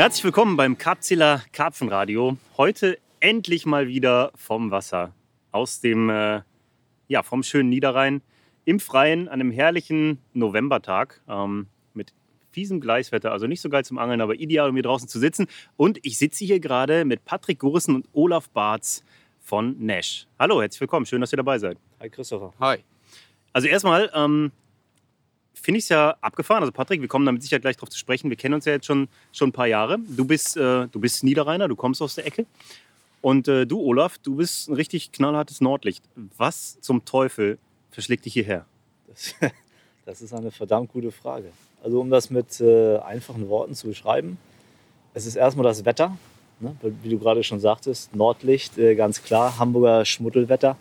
Herzlich willkommen beim Karpziller Karpfenradio. Heute endlich mal wieder vom Wasser. Aus dem, äh, ja, vom schönen Niederrhein. Im Freien an einem herrlichen Novembertag. Ähm, mit fiesem Gleiswetter. Also nicht so geil zum Angeln, aber ideal, um hier draußen zu sitzen. Und ich sitze hier gerade mit Patrick Gurissen und Olaf Barz von Nash. Hallo, herzlich willkommen. Schön, dass ihr dabei seid. Hi Christopher. Hi. Also erstmal ähm, finde ich es ja abgefahren. Also Patrick, wir kommen damit sicher gleich drauf zu sprechen. Wir kennen uns ja jetzt schon, schon ein paar Jahre. Du bist, äh, du bist Niederrheiner, du kommst aus der Ecke. Und äh, du, Olaf, du bist ein richtig knallhartes Nordlicht. Was zum Teufel verschlägt dich hierher? Das, das ist eine verdammt gute Frage. Also um das mit äh, einfachen Worten zu beschreiben, es ist erstmal das Wetter. Ne? Wie du gerade schon sagtest, Nordlicht, äh, ganz klar, Hamburger Schmuddelwetter.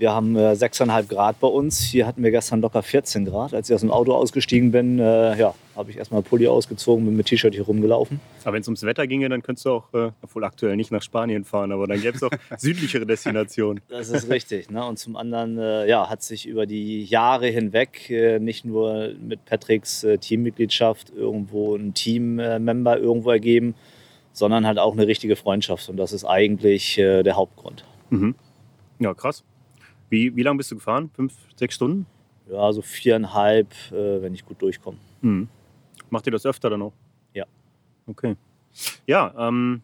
Wir haben äh, 6,5 Grad bei uns. Hier hatten wir gestern locker 14 Grad. Als ich aus dem Auto ausgestiegen bin, äh, ja, habe ich erstmal Pulli ausgezogen, bin mit T-Shirt hier rumgelaufen. Aber wenn es ums Wetter ginge, dann könntest du auch, äh, obwohl aktuell nicht nach Spanien fahren, aber dann gäbe es auch südlichere Destinationen. Das ist richtig. Ne? Und zum anderen äh, ja, hat sich über die Jahre hinweg äh, nicht nur mit Patricks äh, Teammitgliedschaft irgendwo ein Teammember irgendwo ergeben, sondern halt auch eine richtige Freundschaft. Und das ist eigentlich äh, der Hauptgrund. Mhm. Ja, krass. Wie, wie lange bist du gefahren? Fünf, sechs Stunden? Ja, so viereinhalb, äh, wenn ich gut durchkomme. Mhm. Macht ihr das öfter dann auch? Ja. Okay. Ja, ähm,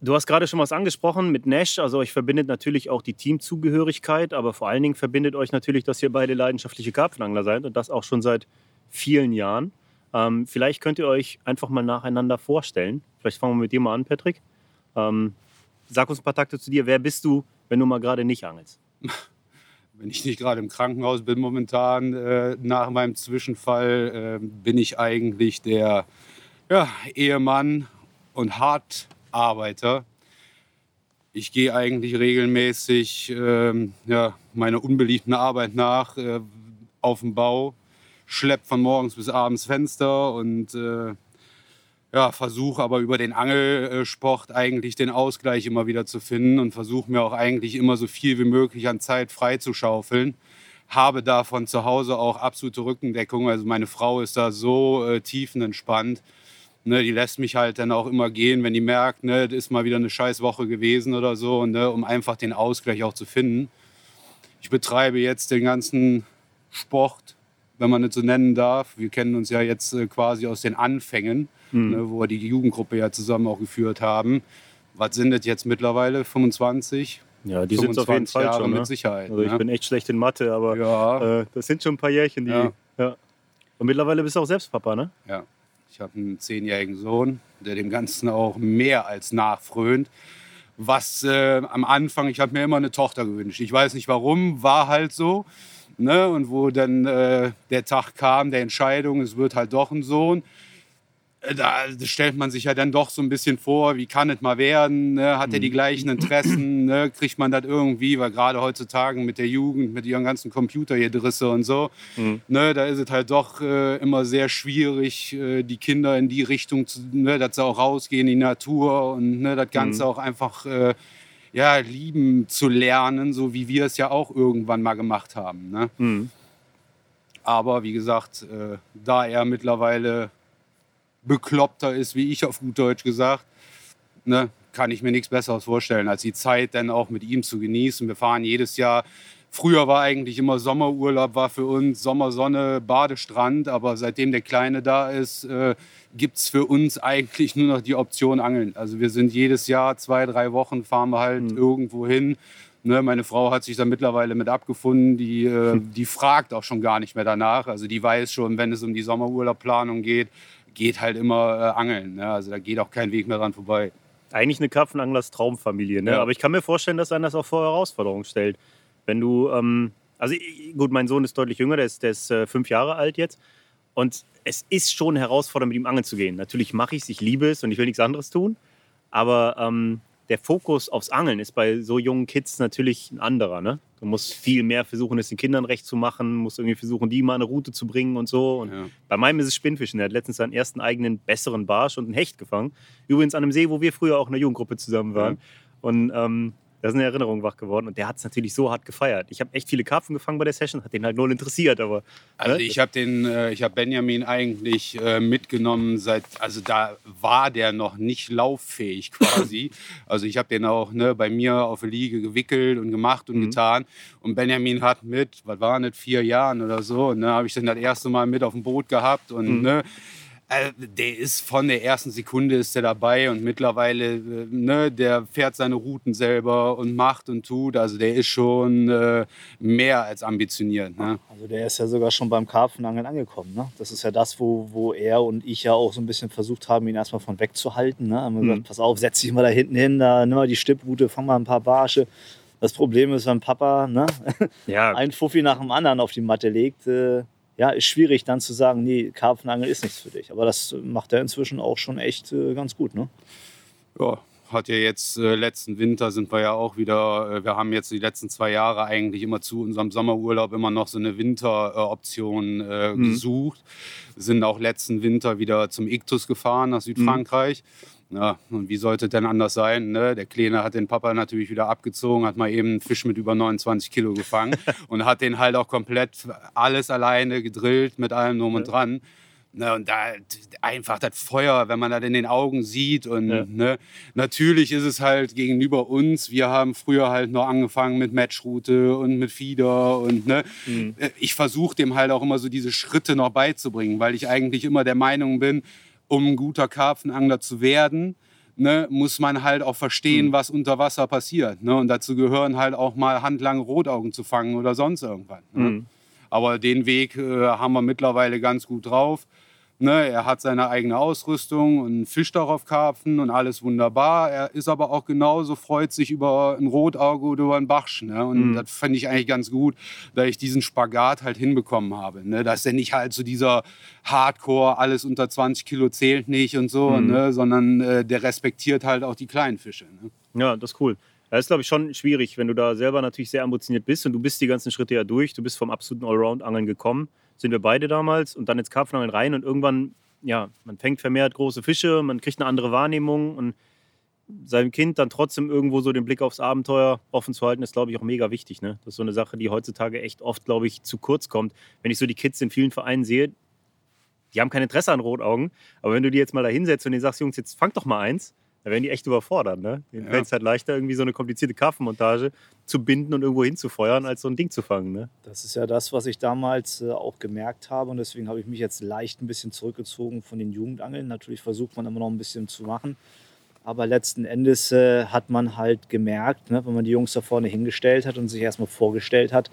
du hast gerade schon was angesprochen mit Nash. Also euch verbindet natürlich auch die Teamzugehörigkeit, aber vor allen Dingen verbindet euch natürlich, dass ihr beide leidenschaftliche Karpfenangler seid und das auch schon seit vielen Jahren. Ähm, vielleicht könnt ihr euch einfach mal nacheinander vorstellen. Vielleicht fangen wir mit dir mal an, Patrick. Ähm, sag uns ein paar Takte zu dir. Wer bist du, wenn du mal gerade nicht angelst? Wenn ich nicht gerade im Krankenhaus bin momentan, äh, nach meinem Zwischenfall, äh, bin ich eigentlich der ja, Ehemann und Hartarbeiter. Ich gehe eigentlich regelmäßig ähm, ja, meiner unbeliebten Arbeit nach äh, auf dem Bau, schlepp von morgens bis abends Fenster und äh, ja, versuche aber über den Angelsport eigentlich den Ausgleich immer wieder zu finden und versuche mir auch eigentlich immer so viel wie möglich an Zeit freizuschaufeln. Habe davon zu Hause auch absolute Rückendeckung. Also meine Frau ist da so äh, tiefenentspannt. Ne, die lässt mich halt dann auch immer gehen, wenn die merkt, ne, das ist mal wieder eine scheiß Woche gewesen oder so, ne, um einfach den Ausgleich auch zu finden. Ich betreibe jetzt den ganzen Sport, wenn man es so nennen darf. Wir kennen uns ja jetzt äh, quasi aus den Anfängen mhm. ne, wo wir die Jugendgruppe ja zusammen auch geführt haben. Was sind das jetzt mittlerweile? 25? Ja, die sind auf jeden Fall Jahre schon. Ne? mit Sicherheit. Also ich ne? bin echt schlecht in Mathe, aber Ja. äh, das sind schon ein paar Jährchen, die. Ja. Ja. Und mittlerweile bist du auch selbst Papa, ne? Ja. Ich habe einen zehnjährigen Sohn, der dem Ganzen auch mehr als nachfrönt. Was äh, am Anfang, ich habe mir immer eine Tochter gewünscht. Ich weiß nicht warum, war halt so. Ne? Und wo dann äh, der Tag kam, der Entscheidung, es wird halt doch ein Sohn, äh, da stellt man sich ja dann doch so ein bisschen vor, wie kann es mal werden? Ne? Hat er die gleichen Interessen? Ne? Kriegt man das irgendwie? Weil gerade heutzutage mit der Jugend, mit ihren ganzen Computergedrisse und so, Mhm. ne, da ist es halt doch äh, immer sehr schwierig, äh, die Kinder in die Richtung, zu, ne, dass sie auch rausgehen in die Natur und ne, das Ganze Mhm. auch einfach äh, ja, lieben zu lernen, so wie wir es ja auch irgendwann mal gemacht haben. Ne? Mhm. Aber wie gesagt, äh, da er mittlerweile bekloppter ist, wie ich auf gut Deutsch gesagt, ne, kann ich mir nichts Besseres vorstellen, als die Zeit dann auch mit ihm zu genießen. Wir fahren jedes Jahr. Früher war eigentlich immer Sommerurlaub, war für uns Sommersonne, Badestrand. Aber seitdem der Kleine da ist, äh, gibt es für uns eigentlich nur noch die Option Angeln. Also wir sind jedes Jahr, zwei, drei Wochen, fahren wir halt Mhm. irgendwo hin. Ne, meine Frau hat sich da mittlerweile mit abgefunden. Die, äh, die fragt auch schon gar nicht mehr danach. Also die weiß schon, wenn es um die Sommerurlaubplanung geht, geht halt immer äh, angeln. Ne? Also da geht auch kein Weg mehr dran vorbei. Eigentlich eine Karpfenanglers Traumfamilie, ne? Ja. Aber ich kann mir vorstellen, dass einen das auch vor Herausforderungen stellt. Wenn du, ähm, also gut, mein Sohn ist deutlich jünger, der ist, der ist äh, fünf Jahre alt jetzt. Und es ist schon herausfordernd, mit ihm angeln zu gehen. Natürlich mache ich es, ich liebe es und ich will nichts anderes tun. Aber ähm, der Fokus aufs Angeln ist bei so jungen Kids natürlich ein anderer. Ne? Du musst viel mehr versuchen, es den Kindern recht zu machen, musst irgendwie versuchen, die mal eine Route zu bringen und so. Und Ja. bei meinem ist es Spinnfischen. Er hat letztens seinen ersten eigenen besseren Barsch und einen Hecht gefangen. Übrigens an einem See, wo wir früher auch in der Jugendgruppe zusammen waren. Und ähm, Da ist eine Erinnerung wach geworden und der hat es natürlich so hart gefeiert. Ich habe echt viele Karpfen gefangen bei der Session, hat den halt null interessiert, aber. Also ne? ich habe den, äh, ich habe Benjamin eigentlich äh, mitgenommen seit, also da war der noch nicht lauffähig quasi. also ich habe den auch ne, bei mir auf der Liege gewickelt und gemacht und Mhm. getan. Und Benjamin hat mit, was waren das, vier Jahren oder so, und ne, habe ich den das erste Mal mit auf dem Boot gehabt und Mhm. ne, der ist von der ersten Sekunde ist der dabei und mittlerweile, äh, ne, der fährt seine Routen selber und macht und tut. Also der ist schon äh, mehr als ambitioniert. Ne? Also der ist ja sogar schon beim Karpfenangeln angekommen. Ne? Das ist ja das, wo, wo er und ich ja auch so ein bisschen versucht haben, ihn erstmal von wegzuhalten. Ne? Haben wir Mhm. gesagt, pass auf, setz dich mal da hinten hin, da nimm mal die Stipprute, fang mal ein paar Barsche. Das Problem ist, wenn Papa ne, ja, ein Fuffi nach dem anderen auf die Matte legt, äh, ja, ist schwierig dann zu sagen, nee, Karpfenangeln ist nichts für dich. Aber das macht er inzwischen auch schon echt äh, ganz gut. Ne? Ja, hat ja jetzt äh, letzten Winter sind wir ja auch wieder, äh, wir haben jetzt die letzten zwei Jahre eigentlich immer zu unserem Sommerurlaub immer noch so eine Winteroption äh, Mhm. gesucht. Sind auch letzten Winter wieder zum Iktus gefahren nach Südfrankreich. Ja, und wie sollte es denn anders sein? Ne? Der Kleine hat den Papa natürlich wieder abgezogen, hat mal eben einen Fisch mit über 29 Kilo gefangen und hat den halt auch komplett alles alleine gedrillt mit allem drum und dran. Ne, und da einfach das Feuer, wenn man das in den Augen sieht. Und Ja. ne, natürlich ist es halt gegenüber uns. Wir haben früher halt noch angefangen mit Matchroute und mit Feeder. Und ne, Mhm. äh, ich versuche dem halt auch immer so diese Schritte noch beizubringen, weil ich eigentlich immer der Meinung bin, um ein guter Karpfenangler zu werden, ne, muss man halt auch verstehen, Mhm. was unter Wasser passiert. Ne? Und dazu gehören halt auch mal handlange Rotaugen zu fangen oder sonst irgendwas. Ne? Mhm. Aber den Weg äh, haben wir mittlerweile ganz gut drauf. Ne, er hat seine eigene Ausrüstung und fischt auch auf Karpfen und alles wunderbar. Er ist aber auch genauso, freut sich über ein Rotauge oder über einen Bachsch. Ne? Und Mhm. das fand ich eigentlich ganz gut, da ich diesen Spagat halt hinbekommen habe. Ne? Dass er nicht halt so dieser Hardcore, alles unter 20 Kilo zählt nicht und so, Mhm. ne? sondern äh, der respektiert halt auch die kleinen Fische. Ne? Ja, das ist cool. Das ist, glaube ich, schon schwierig, wenn du da selber natürlich sehr ambitioniert bist und du bist die ganzen Schritte ja durch. Du bist vom absoluten Allround-Angeln gekommen. Sind wir beide damals und dann ins Karpfenangeln rein und irgendwann, ja, man fängt vermehrt große Fische, man kriegt eine andere Wahrnehmung und seinem Kind dann trotzdem irgendwo so den Blick aufs Abenteuer offen zu halten, ist, glaube ich, auch mega wichtig. Ne? Das ist so eine Sache, die heutzutage echt oft, glaube ich, zu kurz kommt. Wenn ich so die Kids in vielen Vereinen sehe, die haben kein Interesse an Rotaugen, aber wenn du die jetzt mal da hinsetzt und denen sagst, Jungs, jetzt fangt doch mal eins, dann werden die echt überfordert. Ne? Denen Ja. fällt es halt leichter, irgendwie so eine komplizierte Karpfenmontage zu binden und irgendwo hinzufeuern, als so ein Ding zu fangen. Ne? Das ist ja das, was ich damals äh, auch gemerkt habe. Und deswegen habe ich mich jetzt leicht ein bisschen zurückgezogen von den Jugendangeln. Natürlich versucht man immer noch ein bisschen zu machen. Aber letzten Endes äh, hat man halt gemerkt, ne, wenn man die Jungs da vorne hingestellt hat und sich erstmal vorgestellt hat,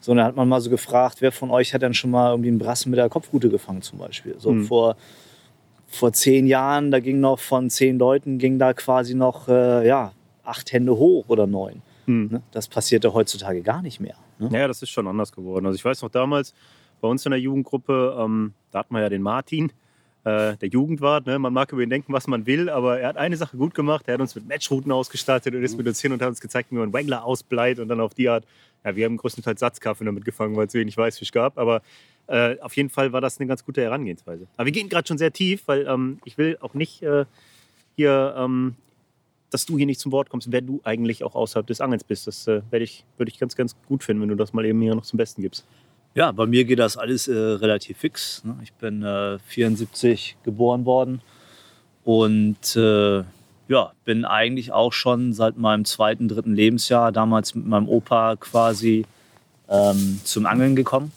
so, dann hat man mal so gefragt, wer von euch hat dann schon mal irgendwie einen Brassen mit der Kopfrute gefangen zum Beispiel. So Mhm. vor, vor zehn Jahren, da ging noch von zehn Leuten, ging da quasi noch äh, ja, acht Hände hoch oder neun. Hm. Ne? Das passierte heutzutage gar nicht mehr. Ne? Ja, das ist schon anders geworden. Also ich weiß noch damals bei uns in der Jugendgruppe, ähm, da hatten wir ja den Martin, äh, der Jugendwart. Ne? Man mag über ihn denken, was man will, aber er hat eine Sache gut gemacht. Er hat uns mit Matchrouten ausgestattet und ist mit uns hin und hat uns gezeigt, wie man Wangler ausbleit und dann auf die Art. Ja, wir haben größtenteils Satzkarpfen damit gefangen, weil es wenig Weißfisch gab. Aber äh, auf jeden Fall war das eine ganz gute Herangehensweise. Aber wir gehen gerade schon sehr tief, weil ähm, ich will auch nicht äh, hier, ähm, dass du hier nicht zum Wort kommst, wer du eigentlich auch außerhalb des Angelns bist. Das äh, ich, würde ich ganz, ganz gut finden, wenn du das mal eben hier noch zum Besten gibst. Ja, bei mir geht das alles äh, relativ fix. Ne? Ich bin äh, 74 geboren worden und äh, ja, bin eigentlich auch schon seit meinem zweiten, dritten Lebensjahr damals mit meinem Opa quasi ähm, zum Angeln gekommen.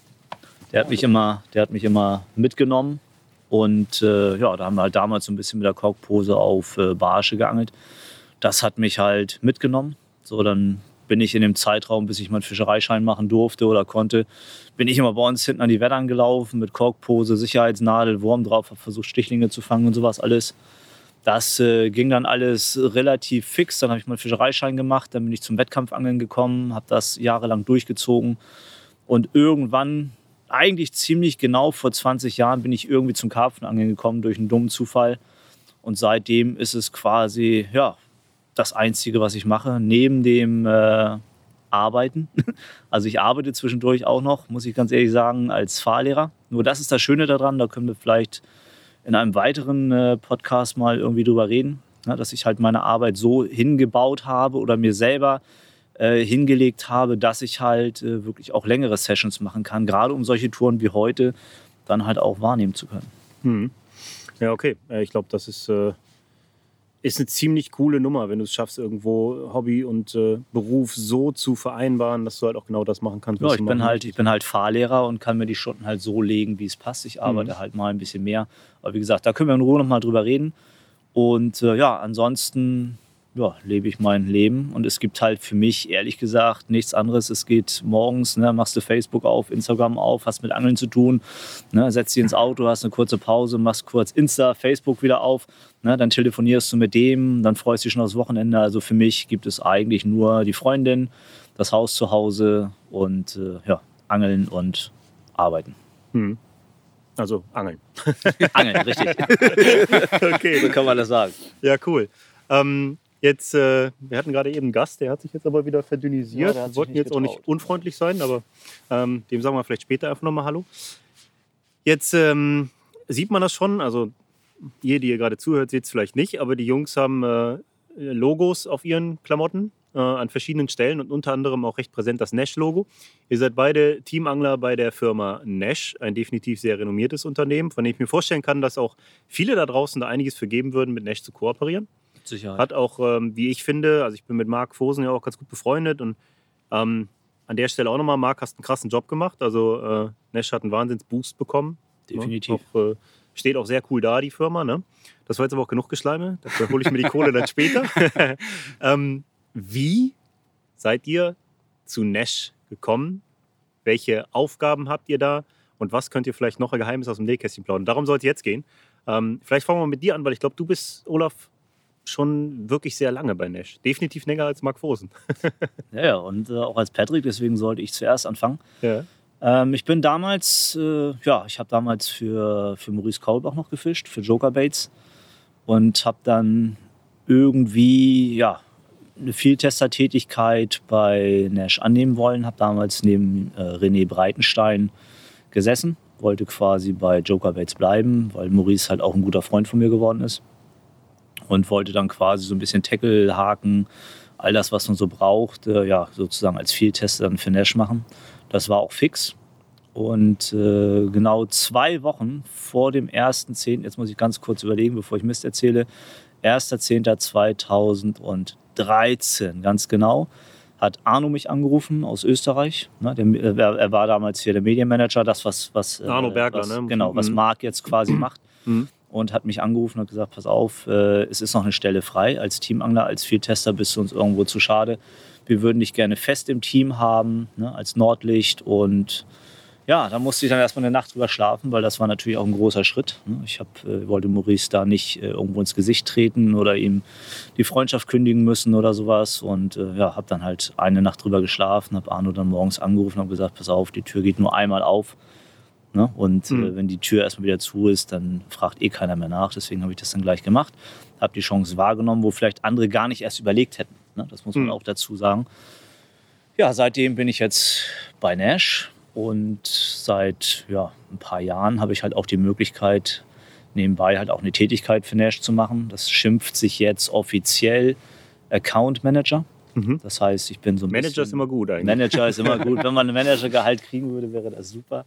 Der hat mich immer, der hat mich immer mitgenommen und äh, ja, da haben wir halt damals so ein bisschen mit der Korkpose auf äh, Barsche geangelt. Das hat mich halt mitgenommen. So, dann bin ich in dem Zeitraum, bis ich meinen Fischereischein machen durfte oder konnte, bin ich immer bei uns hinten an die Wettern gelaufen mit Korkpose, Sicherheitsnadel, Wurm drauf, habe versucht Stichlinge zu fangen und sowas alles. Das äh, ging dann alles relativ fix. Dann habe ich meinen Fischereischein gemacht, dann bin ich zum Wettkampfangeln gekommen, habe das jahrelang durchgezogen und irgendwann, eigentlich ziemlich genau vor 20 Jahren, bin ich irgendwie zum Karpfenangeln gekommen durch einen dummen Zufall. Und seitdem ist es quasi, ja, das Einzige, was ich mache, neben dem äh, Arbeiten. Also ich arbeite zwischendurch auch noch, muss ich ganz ehrlich sagen, als Fahrlehrer. Nur das ist das Schöne daran, da können wir vielleicht in einem weiteren äh, Podcast mal irgendwie drüber reden. Ja, dass ich halt meine Arbeit so hingebaut habe oder mir selber äh, hingelegt habe, dass ich halt äh, wirklich auch längere Sessions machen kann, gerade um solche Touren wie heute dann halt auch wahrnehmen zu können. Hm. Ja, okay. Äh, Ich glaube, das ist, äh, ist eine ziemlich coole Nummer, wenn du es schaffst, irgendwo Hobby und äh, Beruf so zu vereinbaren, dass du halt auch genau das machen kannst. Ja, was ich du bin halt, ich bin halt Fahrlehrer und kann mir die Stunden halt so legen, wie es passt. Ich arbeite halt mal ein bisschen mehr. Aber wie gesagt, da können wir in Ruhe nochmal drüber reden. Und äh, ja, ansonsten ja, lebe ich mein Leben. Und es gibt halt für mich, ehrlich gesagt, nichts anderes. Es geht morgens, ne, machst du Facebook auf, Instagram auf, hast mit Angeln zu tun, ne, setzt dich ins Auto, hast eine kurze Pause, machst kurz Insta, Facebook wieder auf, ne, dann telefonierst du mit dem, dann freust du dich schon aufs Wochenende. Also für mich gibt es eigentlich nur die Freundin, das Haus zu Hause und äh, ja, Angeln und Arbeiten. Hm. Also Angeln. Angeln, richtig. okay. so kann man das sagen. Ja, cool. Ähm, jetzt, äh, wir hatten gerade eben einen Gast, der hat sich jetzt aber wieder Ja, verdünnisiert. hat wir wollten jetzt auch nicht getraut. unfreundlich sein, aber ähm, dem sagen wir vielleicht später einfach nochmal Hallo. Jetzt ähm, sieht man das schon, also ihr, die ihr gerade zuhört, seht es vielleicht nicht, aber die Jungs haben äh, Logos auf ihren Klamotten äh, an verschiedenen Stellen und unter anderem auch recht präsent das Nash-Logo. Ihr seid beide Teamangler bei der Firma Nash, ein definitiv sehr renommiertes Unternehmen, von dem ich mir vorstellen kann, dass auch viele da draußen da einiges für geben würden, mit Nash zu kooperieren. Sicherheit. Hat auch, ähm, wie ich finde, also ich bin mit Marc Fosen ja auch ganz gut befreundet und ähm, an der Stelle auch nochmal, Marc, hast einen krassen Job gemacht. Also äh, Nash hat einen Wahnsinns-Boost bekommen. Definitiv. Auch, äh, steht auch sehr cool da, die Firma. Ne? Das war jetzt aber auch genug Geschleime. Dafür hole ich mir die Kohle dann später. ähm, wie seid ihr zu Nash gekommen? Welche Aufgaben habt ihr da? Und was könnt ihr vielleicht noch ein Geheimnis aus dem Nähkästchen plaudern? Darum sollte es jetzt gehen. Ähm, vielleicht fangen wir mit dir an, weil ich glaube, du bist, Olaf, schon wirklich sehr lange bei Nash. Definitiv länger als Marc Fosen. Ja, ja, und äh, auch als Patrick, deswegen sollte ich zuerst anfangen. Ja. Ähm, ich bin damals, äh, ja, ich habe damals für, für Maurice Kaulbach noch gefischt, für Joker Baits. Und habe dann irgendwie, ja, eine Vieltestertätigkeit bei Nash annehmen wollen. Habe damals neben äh, René Breitenstein gesessen, wollte quasi bei Joker Baits bleiben, weil Maurice halt auch ein guter Freund von mir geworden ist. Und wollte dann quasi so ein bisschen Tackle, Haken, all das, was man so braucht, äh, ja, sozusagen als Vieltester dann für Nash machen. Das war auch fix. Und äh, genau zwei Wochen vor dem 1.10., jetzt muss ich ganz kurz überlegen, bevor ich Mist erzähle, 1.10.2013, ganz genau, hat Arno mich angerufen aus Österreich. Ne, der, er, er war damals hier der Medienmanager, das, was, was, äh, Arno Bergler, was, ne? Genau, was Mhm. Marc jetzt quasi macht. Mhm. Und hat mich angerufen und gesagt, pass auf, äh, es ist noch eine Stelle frei. Als Teamangler, als Vieltester bist du uns irgendwo zu schade. Wir würden dich gerne fest im Team haben, ne, als Nordlicht. Und ja, da musste ich dann erstmal eine Nacht drüber schlafen, weil das war natürlich auch ein großer Schritt. ne. Ich hab, äh, wollte Maurice da nicht äh, irgendwo ins Gesicht treten oder ihm die Freundschaft kündigen müssen oder sowas. Und äh, ja, habe dann halt eine Nacht drüber geschlafen, habe Arno dann morgens angerufen und gesagt, pass auf, die Tür geht nur einmal auf. Ne? Und Mhm. äh, wenn die Tür erstmal wieder zu ist, dann fragt eh keiner mehr nach. Deswegen habe ich das dann gleich gemacht. Habe die Chance wahrgenommen, wo vielleicht andere gar nicht erst überlegt hätten. Ne? Das muss man Mhm. auch dazu sagen. Ja, seitdem bin ich jetzt bei Nash und seit ja, ein paar Jahren habe ich halt auch die Möglichkeit, nebenbei halt auch eine Tätigkeit für Nash zu machen. Das schimpft sich jetzt offiziell Account Manager. Mhm. Das heißt, ich bin so ein Manager bisschen ist immer gut eigentlich. Manager ist immer gut. Wenn man ein Managergehalt kriegen würde, wäre das super.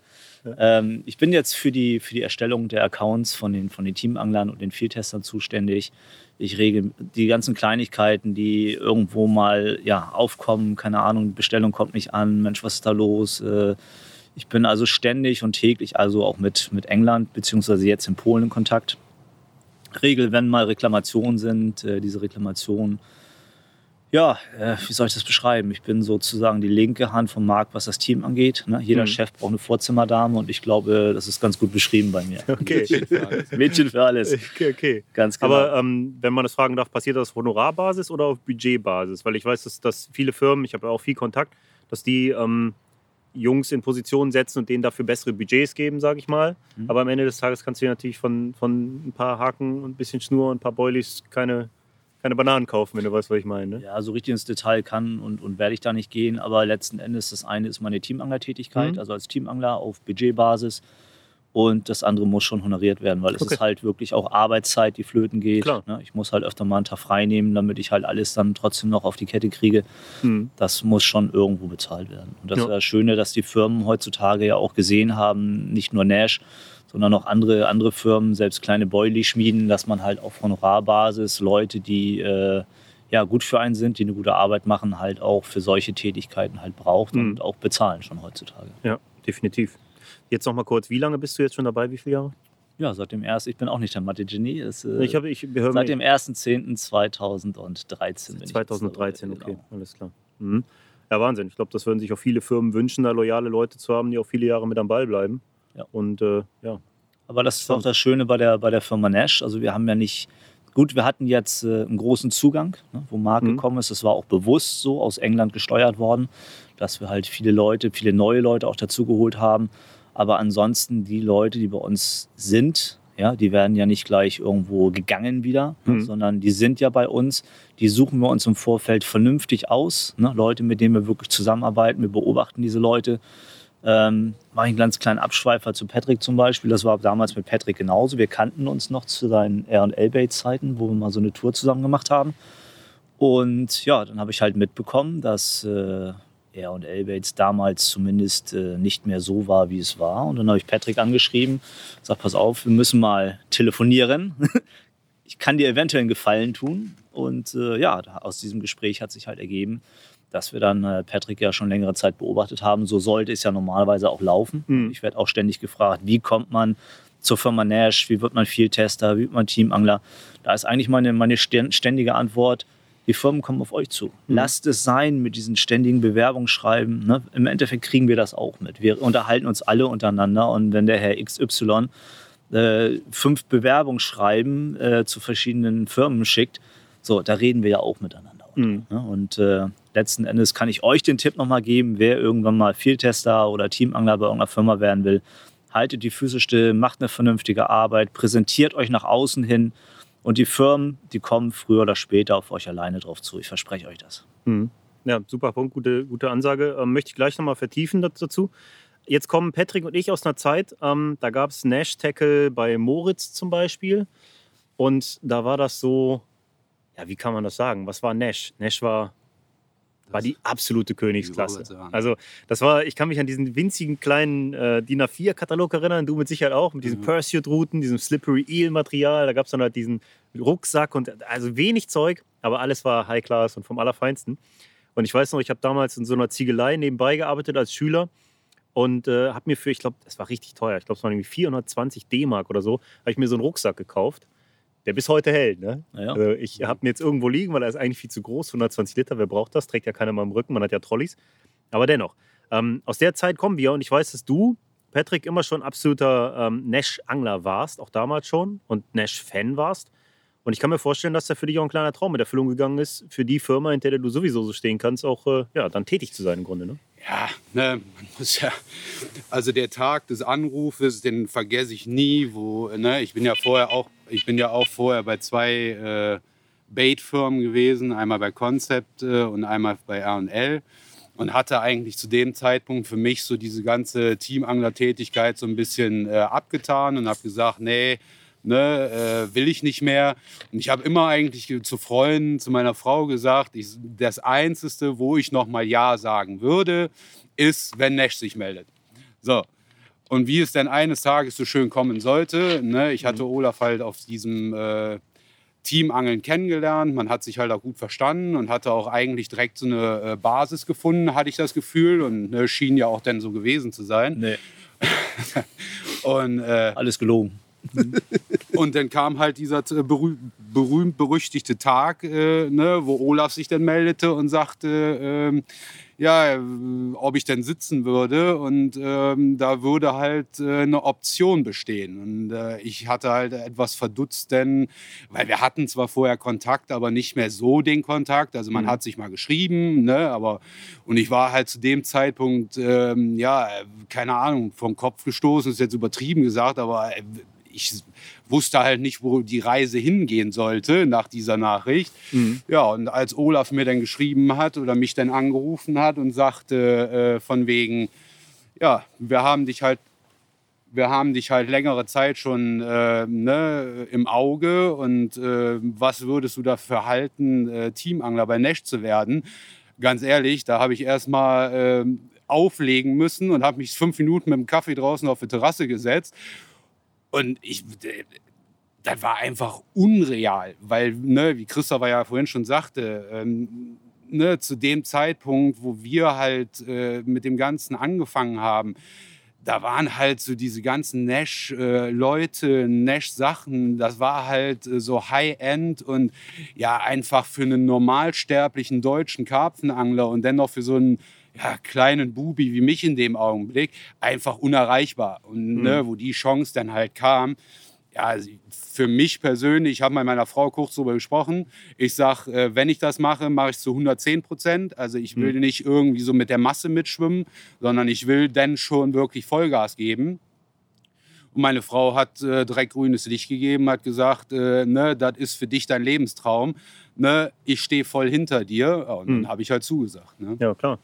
Ähm, ich bin jetzt für die, für die Erstellung der Accounts von den, von den Teamanglern und den Vieltestern zuständig. Ich regel die ganzen Kleinigkeiten, die irgendwo mal ja, aufkommen. Keine Ahnung, Bestellung kommt nicht an. Mensch, was ist da los? Äh, ich bin also ständig und täglich also auch mit, mit England beziehungsweise jetzt in Polen in Kontakt. Regel, wenn mal Reklamationen sind, äh, diese Reklamationen ja, äh, wie soll ich das beschreiben? Ich bin sozusagen die linke Hand vom Markt, was das Team angeht. Ne? Jeder Mhm. Chef braucht eine Vorzimmerdame und ich glaube, das ist ganz gut beschrieben bei mir. Okay. Mädchen für alles. okay, okay. Ganz genau. Aber ähm, wenn man das fragen darf, passiert das auf Honorarbasis oder auf Budgetbasis? Weil ich weiß, dass, dass viele Firmen, ich habe ja auch viel Kontakt, dass die ähm, Jungs in Positionen setzen und denen dafür bessere Budgets geben, sage ich mal. Mhm. Aber am Ende des Tages kannst du dir natürlich von, von ein paar Haken und ein bisschen Schnur und ein paar Boilies keine, keine Bananen kaufen, wenn du weißt, was ich meine. Ne? ja, so richtig ins Detail kann und, und werde ich da nicht gehen. Aber letzten Endes, das eine ist meine Teamanglertätigkeit, Mhm. also als Teamangler auf Budgetbasis. Und das andere muss schon honoriert werden, weil es Okay. ist halt wirklich auch Arbeitszeit, die flöten geht. Klar. Ne? Ich muss halt öfter mal einen Tag frei nehmen, damit ich halt alles dann trotzdem noch auf die Kette kriege. Mhm. Das muss schon irgendwo bezahlt werden. Und das Ja. ist das Schöne, dass die Firmen heutzutage ja auch gesehen haben, nicht nur Nash, sondern auch andere, andere Firmen, selbst kleine Boilie-Schmieden, dass man halt auf Honorarbasis Leute, die äh, ja, gut für einen sind, die eine gute Arbeit machen, halt auch für solche Tätigkeiten halt braucht Mhm. und auch bezahlen schon heutzutage. Ja, definitiv. Jetzt noch mal kurz, wie lange bist du jetzt schon dabei? Wie viele Jahre? Ja, seit dem ersten, ich bin auch nicht der Mathe-Genie. äh, Ich habe, ich Seit dem 1.10.2013 bin ich. 2013, jetzt dabei, okay, genau. alles klar. Mhm. Ja, Wahnsinn. Ich glaube, das würden sich auch viele Firmen wünschen, da loyale Leute zu haben, die auch viele Jahre mit am Ball bleiben. Ja. Und äh, ja, Aber das ist auch das Schöne bei der, bei der Firma Nash. Also wir haben ja nicht, gut, wir hatten jetzt äh, einen großen Zugang, ne, wo Marc Mhm. gekommen ist. Das war auch bewusst so aus England gesteuert worden, dass wir halt viele Leute, viele neue Leute auch dazugeholt haben. Aber ansonsten die Leute, die bei uns sind, ja, die werden ja nicht gleich irgendwo gegangen wieder, ne, Mhm. sondern die sind ja bei uns. Die suchen wir uns im Vorfeld vernünftig aus. Ne? Leute, mit denen wir wirklich zusammenarbeiten. Wir beobachten diese Leute. Ähm, mache ich einen ganz kleinen Abschweifer zu Patrick zum Beispiel. Das war damals mit Patrick genauso. Wir kannten uns noch zu seinen R&L-Bait-Zeiten, wo wir mal so eine Tour zusammen gemacht haben. Und ja, dann habe ich halt mitbekommen, dass äh, R&L-Baits damals zumindest äh, nicht mehr so war, wie es war. Und dann habe ich Patrick angeschrieben, sag, pass auf, wir müssen mal telefonieren. ich kann dir eventuell einen Gefallen tun. Und äh, ja, aus diesem Gespräch hat sich halt ergeben, dass wir dann äh, Patrick ja schon längere Zeit beobachtet haben. So sollte es ja normalerweise auch laufen. Mhm. Ich werde auch ständig gefragt, wie kommt man zur Firma Nash, wie wird man Vieltester, wie wird man Teamangler. Da ist eigentlich meine, meine stä- ständige Antwort, die Firmen kommen auf euch zu. Lasst es sein mit diesen ständigen Bewerbungsschreiben. Ne? Im Endeffekt kriegen wir das auch mit. Wir unterhalten uns alle untereinander und wenn der Herr XY äh, fünf Bewerbungsschreiben äh, zu verschiedenen Firmen schickt, so, da reden wir ja auch miteinander. Mhm. Ne? Und äh, letzten Endes kann ich euch den Tipp nochmal geben, wer irgendwann mal Vieltester oder Teamangler bei irgendeiner Firma werden will, haltet die Füße still, macht eine vernünftige Arbeit, präsentiert euch nach außen hin und die Firmen, die kommen früher oder später auf euch alleine drauf zu. Ich verspreche euch das. Mhm. Ja, super Punkt, gute, gute Ansage. Ähm, möchte ich gleich nochmal vertiefen dazu. Jetzt kommen Patrick und ich aus einer Zeit, ähm, da gab es Nash-Tackle bei Moritz zum Beispiel. Und da war das so, ja, wie kann man das sagen? Was war Nash? Nash war, war die absolute Königsklasse. Also, das war, ich kann mich an diesen winzigen kleinen äh, DIN A4-Katalog erinnern, du mit Sicherheit auch, mit diesen Ja. Pursuit-Routen, diesem Slippery Eel-Material. Da gab es dann halt diesen Rucksack und also wenig Zeug, aber alles war High-Class und vom Allerfeinsten. Und ich weiß noch, ich habe damals in so einer Ziegelei nebenbei gearbeitet als Schüler und äh, habe mir für, ich glaube, das war richtig teuer, ich glaube, es waren irgendwie 420 D-Mark oder so, habe ich mir so einen Rucksack gekauft, der bis heute hält. Ne? Naja. Also ich habe ihn jetzt irgendwo liegen, weil er ist eigentlich viel zu groß, 120 Liter, wer braucht das? Trägt ja keiner mal im Rücken, man hat ja Trolleys. Aber dennoch, ähm, aus der Zeit kommen wir und ich weiß, dass du, Patrick, immer schon absoluter ähm, Nash-Angler warst, auch damals schon und Nash-Fan warst. Und ich kann mir vorstellen, dass da für dich auch ein kleiner Traum in Erfüllung gegangen ist, für die Firma, hinter der du sowieso so stehen kannst, auch äh, ja, dann tätig zu sein im Grunde. Ne? Ja, ne, man muss ja. Also der Tag des Anrufes, den vergesse ich nie. Wo, ne, ich bin ja vorher auch, ich bin ja auch vorher bei zwei äh, Bait-Firmen gewesen, einmal bei Concept äh, und einmal bei R&L und hatte eigentlich zu dem Zeitpunkt für mich so diese ganze Teamangler-Tätigkeit so ein bisschen äh, abgetan und habe gesagt, nee, ne, äh, will ich nicht mehr. Und ich habe immer eigentlich zu Freunden, zu meiner Frau gesagt, ich, das Einzige, wo ich noch mal Ja sagen würde, ist, wenn Nash sich meldet. So. Und wie es dann eines Tages so schön kommen sollte, ne, ich hatte Olaf halt auf diesem äh, Teamangeln kennengelernt. Man hat sich halt auch gut verstanden und hatte auch eigentlich direkt so eine äh, Basis gefunden, hatte ich das Gefühl. Und ne, schien ja auch dann so gewesen zu sein. Nee, Und äh, alles gelogen. Und dann kam halt dieser äh, berüh berühmt-berüchtigte Tag, äh, ne, wo Olaf sich dann meldete und sagte, ähm, ja, äh, ob ich denn sitzen würde. Und ähm, da würde halt äh, eine Option bestehen. Und äh, ich hatte halt etwas verdutzt, denn, weil wir hatten zwar vorher Kontakt, aber nicht mehr so den Kontakt. Also man Mhm. hat sich mal geschrieben, ne, aber und ich war halt zu dem Zeitpunkt, ähm, ja, äh, keine Ahnung, vom Kopf gestoßen, ist jetzt übertrieben gesagt, aber äh, ich wusste halt nicht, wo die Reise hingehen sollte nach dieser Nachricht. Ja, und als Olaf mir dann geschrieben hat oder mich dann angerufen hat und sagte äh, von wegen, ja, wir haben dich halt wir haben dich halt längere Zeit schon äh, ne, im Auge und äh, was würdest du dafür halten, äh, Teamangler bei Nash zu werden? Ganz ehrlich, da habe ich erstmal äh, auflegen müssen und habe mich fünf Minuten mit dem Kaffee draußen auf die Terrasse gesetzt. Und ich, das war einfach unreal, weil, ne, wie Christopher ja vorhin schon sagte, ähm, ne, zu dem Zeitpunkt, wo wir halt äh, mit dem Ganzen angefangen haben, da waren halt so diese ganzen Nash-Leute, Nash-Sachen, das war halt äh, so High-End und ja, einfach für einen normalsterblichen deutschen Karpfenangler und dennoch für so einen ja, kleinen Bubi wie mich in dem Augenblick einfach unerreichbar. Und mhm. ne, wo die Chance dann halt kam, ja, für mich persönlich, ich habe mit meiner Frau kurz darüber gesprochen. Ich sage, äh, wenn ich das mache, mache ich es zu 110 Prozent. Also ich will mhm. nicht irgendwie so mit der Masse mitschwimmen, sondern ich will dann schon wirklich Vollgas geben. Und meine Frau hat äh, direkt grünes Licht gegeben, hat gesagt, äh, ne, das ist für dich dein Lebenstraum. Ne, ich stehe voll hinter dir. und mhm. dann habe ich halt zugesagt. Ne? Ja, klar.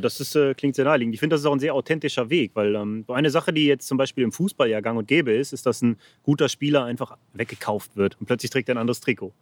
Das ist, äh, klingt sehr naheliegend. Ich finde, das ist auch ein sehr authentischer Weg, weil ähm, eine Sache, die jetzt zum Beispiel im Fußball ja gang und gäbe ist, ist, dass ein guter Spieler einfach weggekauft wird und plötzlich trägt er ein anderes Trikot.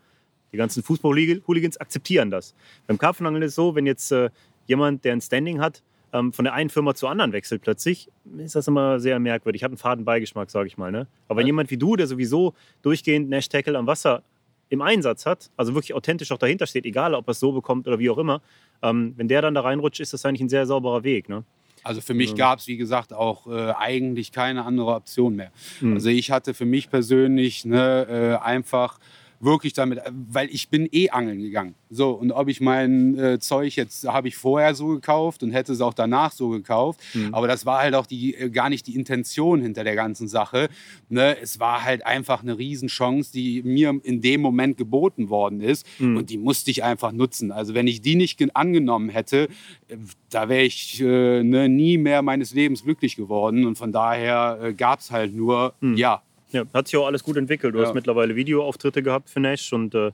Die ganzen Fußball-Hooligans akzeptieren das. Beim Karpfenangeln ist es so, wenn jetzt äh, jemand, der ein Standing hat, ähm, von der einen Firma zur anderen wechselt plötzlich, ist das immer sehr merkwürdig. Hat einen faden Beigeschmack, sage ich mal. Ne? Aber wenn jemand wie du, der sowieso durchgehend Nash Tackle am Wasser im Einsatz hat, also wirklich authentisch auch dahinter steht, egal ob er es so bekommt oder wie auch immer, ähm, wenn der dann da reinrutscht, ist das eigentlich ein sehr sauberer Weg. Ne? Also für mich gab es, wie gesagt, auch äh, eigentlich keine andere Option mehr. Mhm. Also ich hatte für mich persönlich ne, äh, einfach wirklich damit, weil ich bin eh angeln gegangen. So, und ob ich mein äh, Zeug jetzt habe ich vorher so gekauft und hätte es auch danach so gekauft, mhm. aber das war halt auch die, äh, gar nicht die Intention hinter der ganzen Sache. Ne? Es war halt einfach eine Riesenchance, die mir in dem Moment geboten worden ist mhm. und die musste ich einfach nutzen. Also wenn ich die nicht angenommen hätte, äh, da wäre ich äh, ne, nie mehr meines Lebens glücklich geworden und von daher äh, gab es halt nur, mhm. ja, ja, hat sich auch alles gut entwickelt. Du ja. hast mittlerweile Videoauftritte gehabt für Nash und äh,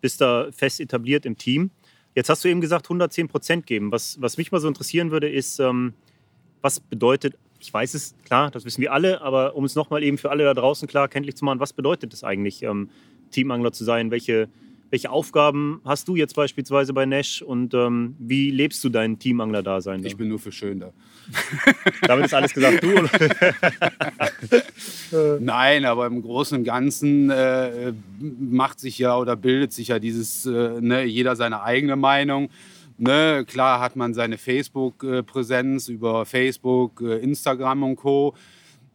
bist da fest etabliert im Team. Jetzt hast du eben gesagt, 110 Prozent geben. Was, was mich mal so interessieren würde, ist, ähm, was bedeutet, ich weiß es, klar, das wissen wir alle, aber um es nochmal eben für alle da draußen klar kenntlich zu machen, was bedeutet es eigentlich, ähm, Teamangler zu sein? Welche, welche Aufgaben hast du jetzt beispielsweise bei Nash und ähm, wie lebst du dein Teamangler-Dasein? Da? Ich bin nur für schön da. Damit ist alles gesagt. Du? Nein, aber im Großen und Ganzen äh, macht sich ja oder bildet sich ja dieses, äh, ne, jeder seine eigene Meinung. Ne, klar hat man seine Facebook-Präsenz über Facebook, äh, Instagram und Co.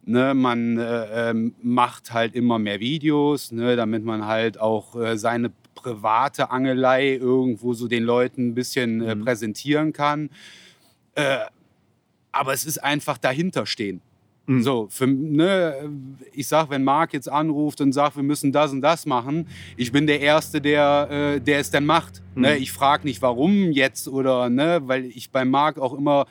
Ne, man äh, ähm, macht halt immer mehr Videos, ne, damit man halt auch äh, seine private Angelei irgendwo so den Leuten ein bisschen äh, mhm. präsentieren kann. Äh, aber es ist einfach dahinter stehen. Mhm. So, für, ne, ich sag, wenn Marc jetzt anruft und sagt, wir müssen das und das machen, ich bin der Erste, der, äh, der es dann macht. Ne? Mhm. Ne? Ich frage nicht, warum jetzt oder, ne, weil ich bei Marc auch immer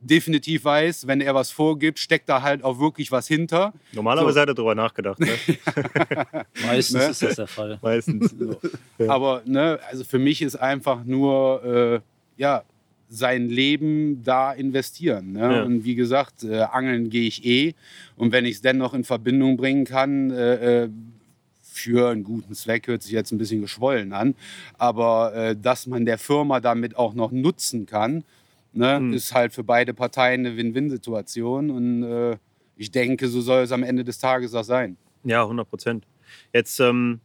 definitiv weiß, wenn er was vorgibt, steckt da halt auch wirklich was hinter. Normalerweise so. hat er darüber nachgedacht. Ne? Meistens ne? ist das der Fall. Meistens. So. Ja. Aber ne, also für mich ist einfach nur, äh, ja, sein Leben da investieren. Ne? Ja. Und wie gesagt, äh, angeln gehe ich eh. Und wenn ich es dennoch in Verbindung bringen kann, äh, äh, für einen guten Zweck, hört sich jetzt ein bisschen geschwollen an, aber äh, dass man der Firma damit auch noch nutzen kann, Ne? Mhm. Ist halt für beide Parteien eine Win-Win-Situation und äh, ich denke, so soll es am Ende des Tages auch sein. Ja, 100 Prozent. Jetzt, ähm,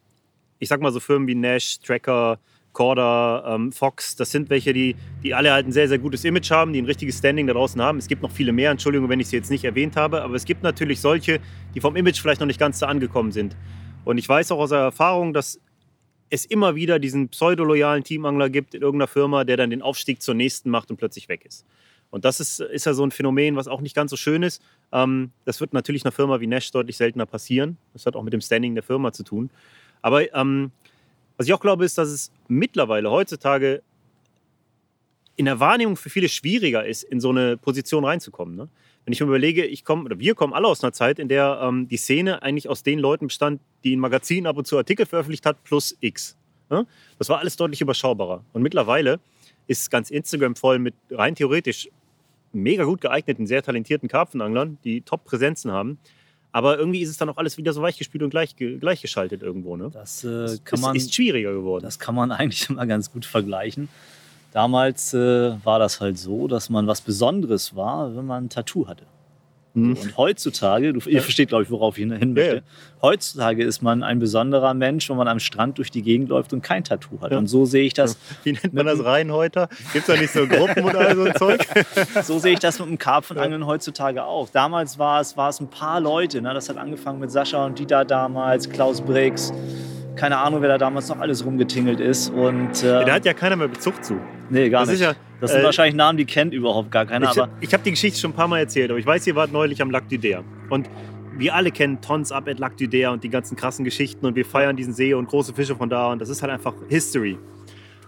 ich sag mal so Firmen wie Nash, Tracker, Corda, ähm, Fox, das sind welche, die, die alle halt ein sehr, sehr gutes Image haben, die ein richtiges Standing da draußen haben. Es gibt noch viele mehr, Entschuldigung, wenn ich sie jetzt nicht erwähnt habe, aber es gibt natürlich solche, die vom Image vielleicht noch nicht ganz so angekommen sind. Und ich weiß auch aus Erfahrung, dass es immer wieder diesen pseudoloyalen Teamangler gibt in irgendeiner Firma, der dann den Aufstieg zur nächsten macht und plötzlich weg ist. Und das ist, ist ja so ein Phänomen, was auch nicht ganz so schön ist. Ähm, das wird natürlich einer Firma wie Nash deutlich seltener passieren. Das hat auch mit dem Standing der Firma zu tun. Aber ähm, was ich auch glaube, ist, dass es mittlerweile heutzutage in der Wahrnehmung für viele schwieriger ist, in so eine Position reinzukommen. Ne? wenn ich mir überlege, ich komme oder wir kommen alle aus einer Zeit, in der ähm, die Szene eigentlich aus den Leuten bestand, die in Magazinen ab und zu Artikel veröffentlicht hat, plus X. Ne? Das war alles deutlich überschaubarer. Und mittlerweile ist ganz Instagram voll mit rein theoretisch mega gut geeigneten, sehr talentierten Karpfenanglern, die Top-Präsenzen haben. Aber irgendwie ist es dann auch alles wieder so weichgespült und gleich, gleichgeschaltet irgendwo. Ne? Das äh, kann man, ist schwieriger geworden. Das kann man eigentlich immer ganz gut vergleichen. Damals äh, war das halt so, dass man was Besonderes war, wenn man ein Tattoo hatte. Mhm. Und heutzutage, du, ihr versteht, glaube ich, worauf ich hin möchte. Ja, ja. Heutzutage ist man ein besonderer Mensch, wenn man am Strand durch die Gegend läuft und kein Tattoo hat. Ja. Und so sehe ich das. Wie nennt man das Reinhäuter? Gibt es da nicht so Gruppen oder so ein Zeug? so sehe ich das mit dem Karpfenangeln heutzutage auch. Damals war es, war es ein paar Leute. Ne? Das hat angefangen mit Sascha und Dieter damals, Klaus Briggs keine Ahnung, wer da damals noch alles rumgetingelt ist. Und, äh, ja, da hat ja keiner mehr Bezug zu. Nee, gar das nicht. Ja, das sind äh, wahrscheinlich Namen, die kennt überhaupt gar keiner. Ich, ich habe die Geschichte schon ein paar Mal erzählt, aber ich weiß, ihr wart neulich am Lac du Der. Und wir alle kennen Tons ab at Lac du Der und die ganzen krassen Geschichten und wir feiern diesen See und große Fische von da und das ist halt einfach History.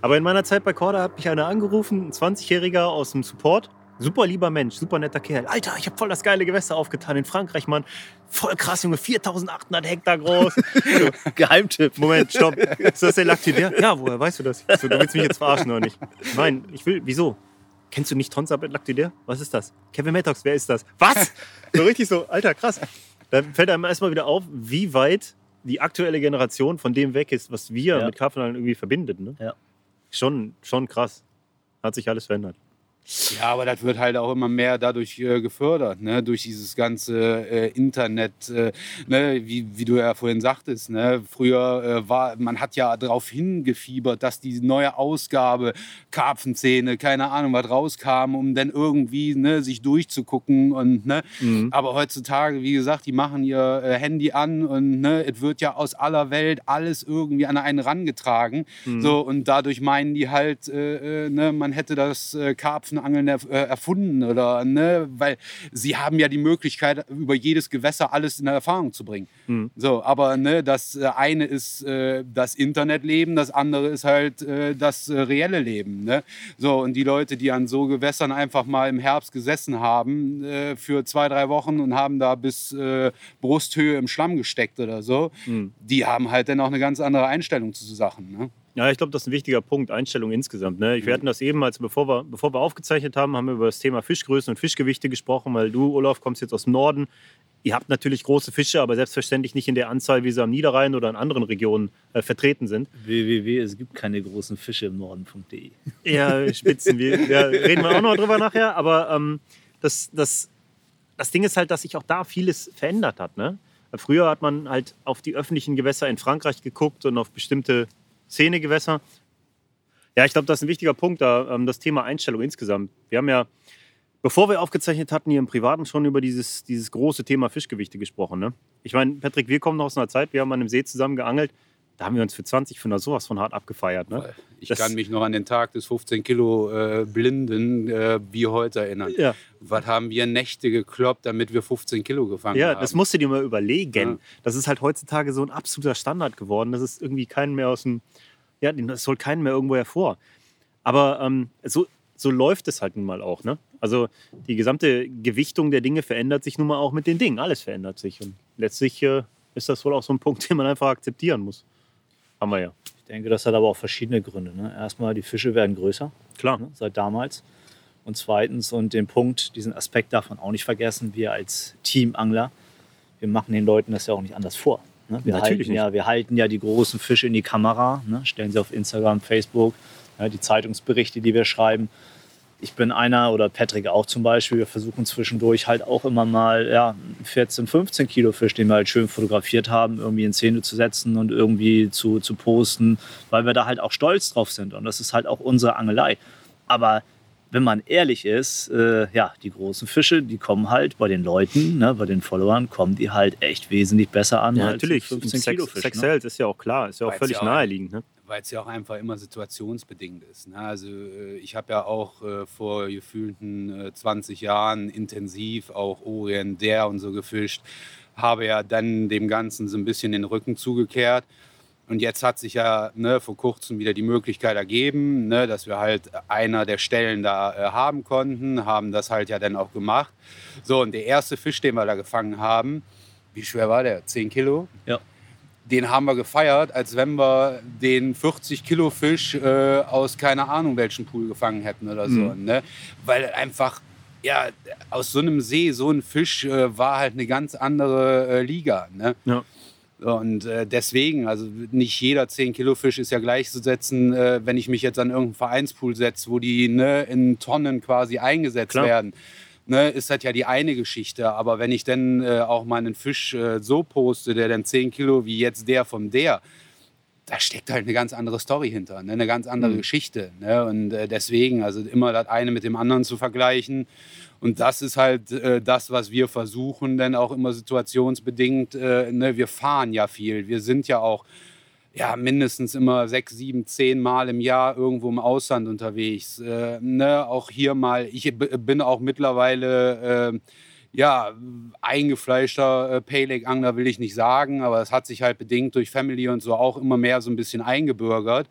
Aber in meiner Zeit bei Corda hat mich einer angerufen, ein 20-Jähriger aus dem Support Super lieber Mensch, super netter Kerl. Alter, ich habe voll das geile Gewässer aufgetan in Frankreich, Mann. Voll krass, Junge, 4800 Hektar groß. Geheimtipp. Moment, stopp. Ist das der Lactidaire? Ja, woher weißt du das? So, du willst mich jetzt verarschen oder nicht? Nein, ich will, wieso? Kennst du nicht Tonsab Lactidaire? Was ist das? Kevin Mattox, wer ist das? Was? So richtig so, Alter, krass. Da fällt einem erstmal wieder auf, wie weit die aktuelle Generation von dem weg ist, was wir ja. mit Karpfenangeln irgendwie verbindet. Ne? Ja. Schon, schon krass. Hat sich alles verändert. Ja, aber das wird halt auch immer mehr dadurch äh, gefördert, ne? durch dieses ganze äh, Internet, äh, ne? wie, wie du ja vorhin sagtest. Ne? Früher äh, war, man hat ja darauf hingefiebert, dass die neue Ausgabe, Karpfenzähne, keine Ahnung, was rauskam, um dann irgendwie ne, sich durchzugucken. Und, ne? Mhm. Aber heutzutage, wie gesagt, die machen ihr äh, Handy an und ne, es wird ja aus aller Welt alles irgendwie an einen rangetragen. Mhm. So, und dadurch meinen die halt, äh, ne, man hätte das Karpfen Angeln äh, erfunden oder ne, weil sie haben ja die Möglichkeit über jedes Gewässer alles in Erfahrung zu bringen. Mhm. So, aber ne, das äh, eine ist äh, das Internetleben, das andere ist halt äh, das äh, reelle Leben. Ne? So und die Leute, die an so Gewässern einfach mal im Herbst gesessen haben äh, für zwei drei Wochen und haben da bis Brusthöhe im Schlamm gesteckt oder so, mhm. die haben halt dann auch eine ganz andere Einstellung zu Sachen. Ne? Ja, ich glaube, das ist ein wichtiger Punkt, Einstellung insgesamt. Ne? Wir hatten das eben, als bevor wir, bevor wir aufgezeichnet haben, haben wir über das Thema Fischgrößen und Fischgewichte gesprochen, weil du, Olaf, kommst jetzt aus dem Norden. Ihr habt natürlich große Fische, aber selbstverständlich nicht in der Anzahl, wie sie am Niederrhein oder in anderen Regionen äh, vertreten sind. www, es gibt keine großen Fische im Norden.de. Ja, Spitzen, wir, ja, reden wir auch noch drüber nachher. Aber ähm, das, das, das Ding ist halt, dass sich auch da vieles verändert hat. Ne? Früher hat man halt auf die öffentlichen Gewässer in Frankreich geguckt und auf bestimmte Szenegewässer. Ja, ich glaube, das ist ein wichtiger Punkt, da, ähm, das Thema Einstellung insgesamt. Wir haben ja, bevor wir aufgezeichnet hatten, hier im Privaten schon über dieses, dieses große Thema Fischgewichte gesprochen. Ne? Ich meine, Patrick, wir kommen noch aus einer Zeit, wir haben an einem See zusammen geangelt. Da haben wir uns für 20 Pfünder sowas von hart abgefeiert. Ne? Ich das kann mich noch an den Tag des 15 Kilo äh, Blinden äh, wie heute erinnern. Ja. Was haben wir Nächte gekloppt, damit wir 15 Kilo gefangen ja, haben? Ja, das musst du dir mal überlegen. Ja. Das ist halt heutzutage so ein absoluter Standard geworden. Das ist irgendwie keinen mehr aus dem, ja, das holt keinen mehr irgendwo hervor. Aber ähm, so, so läuft es halt nun mal auch. Ne? Also die gesamte Gewichtung der Dinge verändert sich nun mal auch mit den Dingen. Alles verändert sich. Und letztlich äh, ist das wohl auch so ein Punkt, den man einfach akzeptieren muss. Haben wir ja. Ich denke, das hat aber auch verschiedene Gründe. Ne? Erstmal, die Fische werden größer. Klar. Ne? Seit damals. Und zweitens, und den Punkt, diesen Aspekt darf man auch nicht vergessen, wir als Teamangler, wir machen den Leuten das ja auch nicht anders vor. Ne? Wir, Natürlich halten nicht. Ja, wir halten ja die großen Fische in die Kamera, ne? stellen sie auf Instagram, Facebook, ja, die Zeitungsberichte, die wir schreiben ich bin einer oder Patrick auch zum Beispiel, wir versuchen zwischendurch halt auch immer mal ja, 14, 15 Kilo Fisch, den wir halt schön fotografiert haben, irgendwie in Szene zu setzen und irgendwie zu, zu posten, weil wir da halt auch stolz drauf sind. Und das ist halt auch unsere Angelei. Aber wenn man ehrlich ist, äh, ja, die großen Fische, die kommen halt bei den Leuten, ne, bei den Followern, kommen die halt echt wesentlich besser an. Ja, natürlich. 15 Kilo Fisch. Sex ne? ist ja auch klar, ist ja auch Weil's völlig ja naheliegend. Ne? Weil es ja auch einfach immer situationsbedingt ist. Ne? Also äh, ich habe ja auch äh, vor gefühlten 20 äh, Jahren intensiv auch Orient, der und so gefischt, habe ja dann dem Ganzen so ein bisschen den Rücken zugekehrt und jetzt hat sich ja ne, vor kurzem wieder die Möglichkeit ergeben, ne, dass wir halt einer der Stellen da äh, haben konnten, haben das halt ja dann auch gemacht. So, und der erste Fisch, den wir da gefangen haben, wie schwer war der? 10 Kilo? Ja. Den haben wir gefeiert, als wenn wir den 40 Kilo Fisch äh, aus keine Ahnung welchem Pool gefangen hätten oder so. Mhm. Ne? Weil einfach ja, aus so einem See, so ein Fisch äh, war halt eine ganz andere äh, Liga. Ne? Ja. Und äh, deswegen, also nicht jeder 10 Kilo Fisch ist ja gleichzusetzen, äh, wenn ich mich jetzt an irgendeinen Vereinspool setze, wo die ne, in Tonnen quasi eingesetzt Klar. werden. Ne, ist das ja die eine Geschichte. Aber wenn ich dann äh, auch mal einen Fisch äh, so poste, der dann 10 Kilo wie jetzt der von der, da steckt halt eine ganz andere Story hinter, ne? eine ganz andere Mhm. Geschichte. Ne? Und äh, deswegen, also immer das eine mit dem anderen zu vergleichen. Und das ist halt äh, das, was wir versuchen, denn auch immer situationsbedingt. Äh, ne? Wir fahren ja viel. Wir sind ja auch ja, mindestens immer sechs, sieben, zehn Mal im Jahr irgendwo im Ausland unterwegs. Äh, ne? Auch hier mal, ich bin auch mittlerweile äh, ja, eingefleischter äh, Pale Lake Angler will ich nicht sagen, aber es hat sich halt bedingt durch Family und so auch immer mehr so ein bisschen eingebürgert.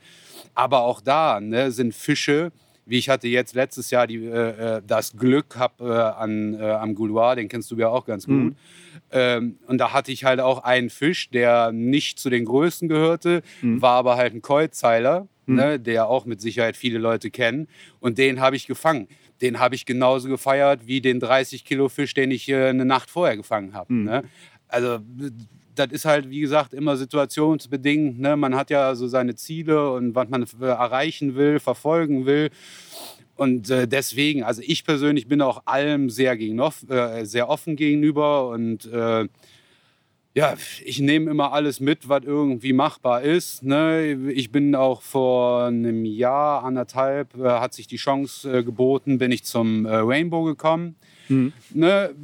Aber auch da ne, sind Fische, wie ich hatte jetzt letztes Jahr die, äh, äh, das Glück hab, äh, an, äh, am Gouloir, den kennst du ja auch ganz gut. Ähm, und da hatte ich halt auch einen Fisch, der nicht zu den größten gehörte, war aber halt ein Kreuzheiler, ne, der auch mit Sicherheit viele Leute kennen. Und den habe ich gefangen. Den habe ich genauso gefeiert wie den 30 Kilo Fisch, den ich äh, eine Nacht vorher gefangen habe. Ne? Also das ist halt, wie gesagt, immer situationsbedingt. Ne? Man hat ja so seine Ziele und was man erreichen will, verfolgen will. Und äh, deswegen, also ich persönlich bin auch allem sehr, gegen, äh, sehr offen gegenüber und äh, ja, ich nehme immer alles mit, was irgendwie machbar ist. Ne? Ich bin auch vor einem Jahr, anderthalb, äh, hat sich die Chance äh, geboten, bin ich zum äh, Rainbow gekommen. Ne?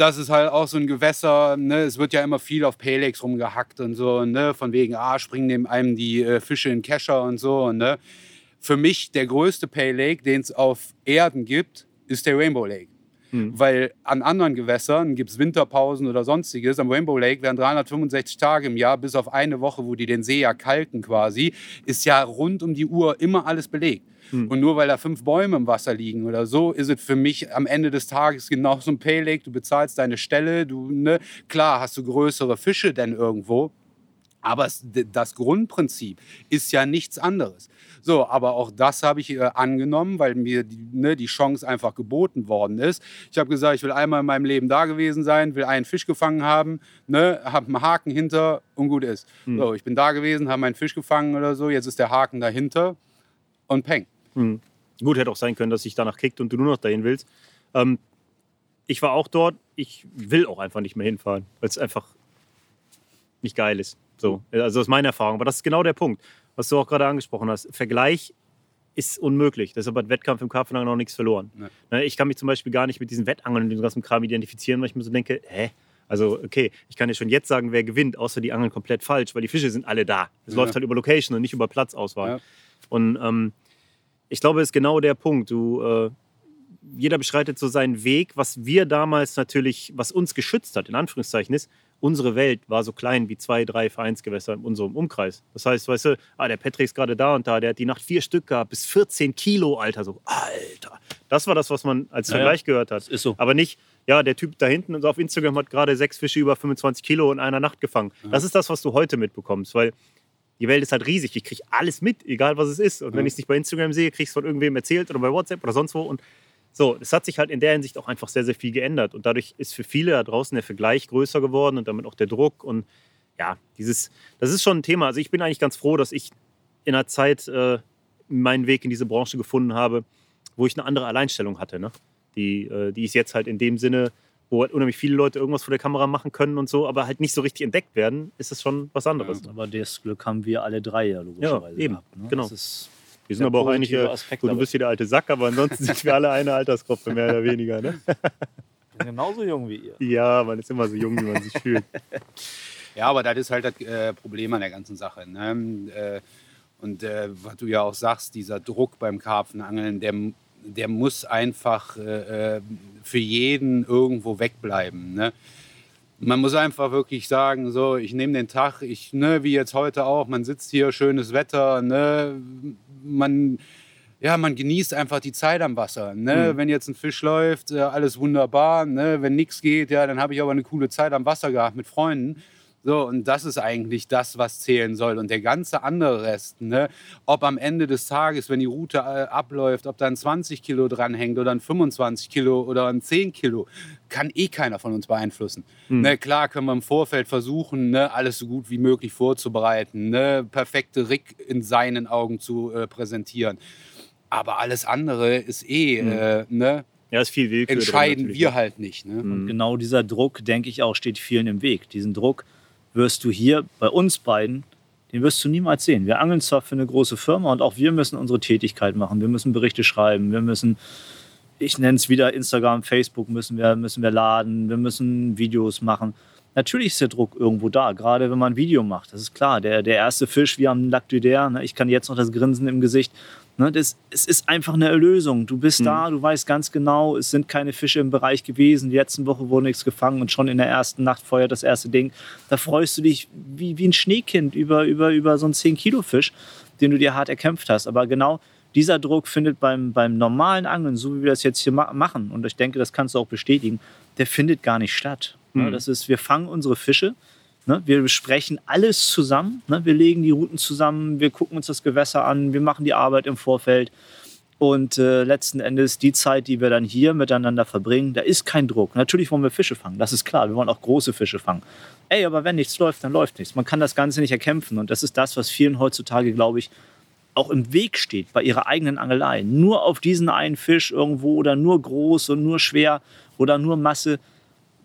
Das ist halt auch so ein Gewässer, ne? es wird ja immer viel auf Pelex rumgehackt und so, ne? von wegen, ah, springen dem einem die äh, Fische in Kescher und so. Ne? Für mich der größte Pale Lake, den es auf Erden gibt, ist der Rainbow Lake. Weil an anderen Gewässern gibt es Winterpausen oder sonstiges. Am Rainbow Lake werden 365 Tage im Jahr, bis auf eine Woche, wo die den See ja kalken quasi, ist ja rund um die Uhr immer alles belegt. Und nur weil da fünf Bäume im Wasser liegen oder so, ist es für mich am Ende des Tages genau so ein Pale Lake. Du bezahlst deine Stelle, du, ne, klar hast du größere Fische denn irgendwo, aber das Grundprinzip ist ja nichts anderes. So, aber auch das habe ich äh, angenommen, weil mir die, ne, die Chance einfach geboten worden ist. Ich habe gesagt, ich will einmal in meinem Leben da gewesen sein, will einen Fisch gefangen haben, ne, habe einen Haken hinter und gut ist. So, ich bin da gewesen, habe meinen Fisch gefangen oder so, jetzt ist der Haken dahinter und peng. Gut, hätte auch sein können, dass sich danach kickt und du nur noch dahin willst. Ähm, ich war auch dort. Ich will auch einfach nicht mehr hinfahren, weil es einfach nicht geil ist. So, also das ist meine Erfahrung. Aber das ist genau der Punkt, was du auch gerade angesprochen hast. Vergleich ist unmöglich. Deshalb hat Wettkampf im Karpfenangeln noch nichts verloren. Nee. Ne, Ich kann mich zum Beispiel gar nicht mit diesen Wettangeln und dem ganzen Kram identifizieren, weil ich mir so denke, hä? Also, okay, ich kann ja schon jetzt sagen, wer gewinnt, außer die angeln komplett falsch, weil die Fische sind alle da. Es Ja. läuft halt über Location und nicht über Platzauswahl. Ja. Und ähm, ich glaube, es ist genau der Punkt. Du, äh, jeder beschreitet so seinen Weg. Was wir damals natürlich, was uns geschützt hat, in Anführungszeichen, ist, unsere Welt war so klein wie zwei, drei Vereinsgewässer in unserem Umkreis. Das heißt, weißt du, ah, der Patrick ist gerade da und da, der hat die Nacht vier Stück gehabt, bis 14 Kilo, Alter. So, Alter. Das war das, was man als Ja, ja. Vergleich gehört hat. Ist so. Aber nicht, ja, der Typ da hinten auf Instagram hat gerade sechs Fische über 25 Kilo in einer Nacht gefangen. Das ist das, was du heute mitbekommst, weil die Welt ist halt riesig. Ich kriege alles mit, egal was es ist. Und wenn ich es nicht bei Instagram sehe, kriege ich es von irgendwem erzählt oder bei WhatsApp oder sonst wo. Und so, es hat sich halt in der Hinsicht auch einfach sehr, sehr viel geändert. Und dadurch ist für viele da draußen der Vergleich größer geworden und damit auch der Druck. Und ja, dieses, das ist schon ein Thema. Also ich bin eigentlich ganz froh, dass ich in einer Zeit äh, meinen Weg in diese Branche gefunden habe, wo ich eine andere Alleinstellung hatte. Ne? Die, äh, die ist jetzt halt in dem Sinne, wo halt unheimlich viele Leute irgendwas vor der Kamera machen können und so, aber halt nicht so richtig entdeckt werden, ist es schon was anderes. Aber das Glück haben wir alle drei ja logischerweise Ja, eben, gehabt. Ne? genau. Das ist Wir sind aber auch eigentlich, äh, Aspekt gut, du bist hier der alte Sack, aber ansonsten sind wir alle eine Altersgruppe, mehr oder weniger. Ne? bin genauso jung wie ihr. Ja, man ist immer so jung, wie man sich fühlt. Ja, aber das ist halt das äh, Problem an der ganzen Sache. Ne? Äh, und äh, was du ja auch sagst, dieser Druck beim Karpfenangeln, der, der muss einfach äh, äh, für jeden irgendwo wegbleiben. Ne? Man muss einfach wirklich sagen, so, ich nehme den Tag, ich, ne, wie jetzt heute auch, man sitzt hier, schönes Wetter, ne, man, ja, man genießt einfach die Zeit am Wasser. Ne? Wenn jetzt ein Fisch läuft, äh, alles wunderbar. Ne? Wenn nichts geht, ja, dann habe ich aber eine coole Zeit am Wasser gehabt mit Freunden. So, und das ist eigentlich das, was zählen soll. Und der ganze andere Rest, ne, ob am Ende des Tages, wenn die Route äh, abläuft, ob da ein 20 Kilo dranhängt oder ein 25 Kilo oder ein 10 Kilo, kann eh keiner von uns beeinflussen. Hm. Ne, klar können wir im Vorfeld versuchen, ne, alles so gut wie möglich vorzubereiten, ne, perfekte Rick in seinen Augen zu äh, präsentieren. Aber alles andere ist eh, Hm. äh, ne, Ja, ist viel Willkür. drin entscheiden natürlich. wir halt nicht. Ne? Mhm. Genau dieser Druck, denke ich auch, steht vielen im Weg. Diesen Druck wirst du hier bei uns beiden, den wirst du niemals sehen. Wir angeln zwar für eine große Firma und auch wir müssen unsere Tätigkeit machen. Wir müssen Berichte schreiben, wir müssen, ich nenne es wieder Instagram, Facebook müssen wir, müssen wir laden, wir müssen Videos machen. Natürlich ist der Druck irgendwo da, gerade wenn man ein Video macht. Das ist klar. Der, der erste Fisch, wie am Lac du Der, ne, ich kann jetzt noch das Grinsen im Gesicht. Ne, das, es ist einfach eine Erlösung. Du bist da, du weißt ganz genau, es sind keine Fische im Bereich gewesen. Die letzten Woche wurde nichts gefangen und schon in der ersten Nacht feuert das erste Ding. Da freust du dich wie, wie ein Schneekind über, über, über so einen 10-Kilo-Fisch, den du dir hart erkämpft hast. Aber genau dieser Druck findet beim, beim normalen Angeln, so wie wir das jetzt hier ma machen, und ich denke, das kannst du auch bestätigen, der findet gar nicht statt. Ne, Mhm. Das ist, wir fangen unsere Fische, ne, wir besprechen alles zusammen, ne, wir legen die Routen zusammen, wir gucken uns das Gewässer an, wir machen die Arbeit im Vorfeld. Und äh, letzten Endes die Zeit, die wir dann hier miteinander verbringen, da ist kein Druck. Natürlich wollen wir Fische fangen, das ist klar. Wir wollen auch große Fische fangen. Ey, aber wenn nichts läuft, dann läuft nichts. Man kann das Ganze nicht erkämpfen. Und das ist das, was vielen heutzutage, glaube ich, auch im Weg steht bei ihrer eigenen Angelei. Nur auf diesen einen Fisch irgendwo oder nur groß und nur schwer oder nur Masse.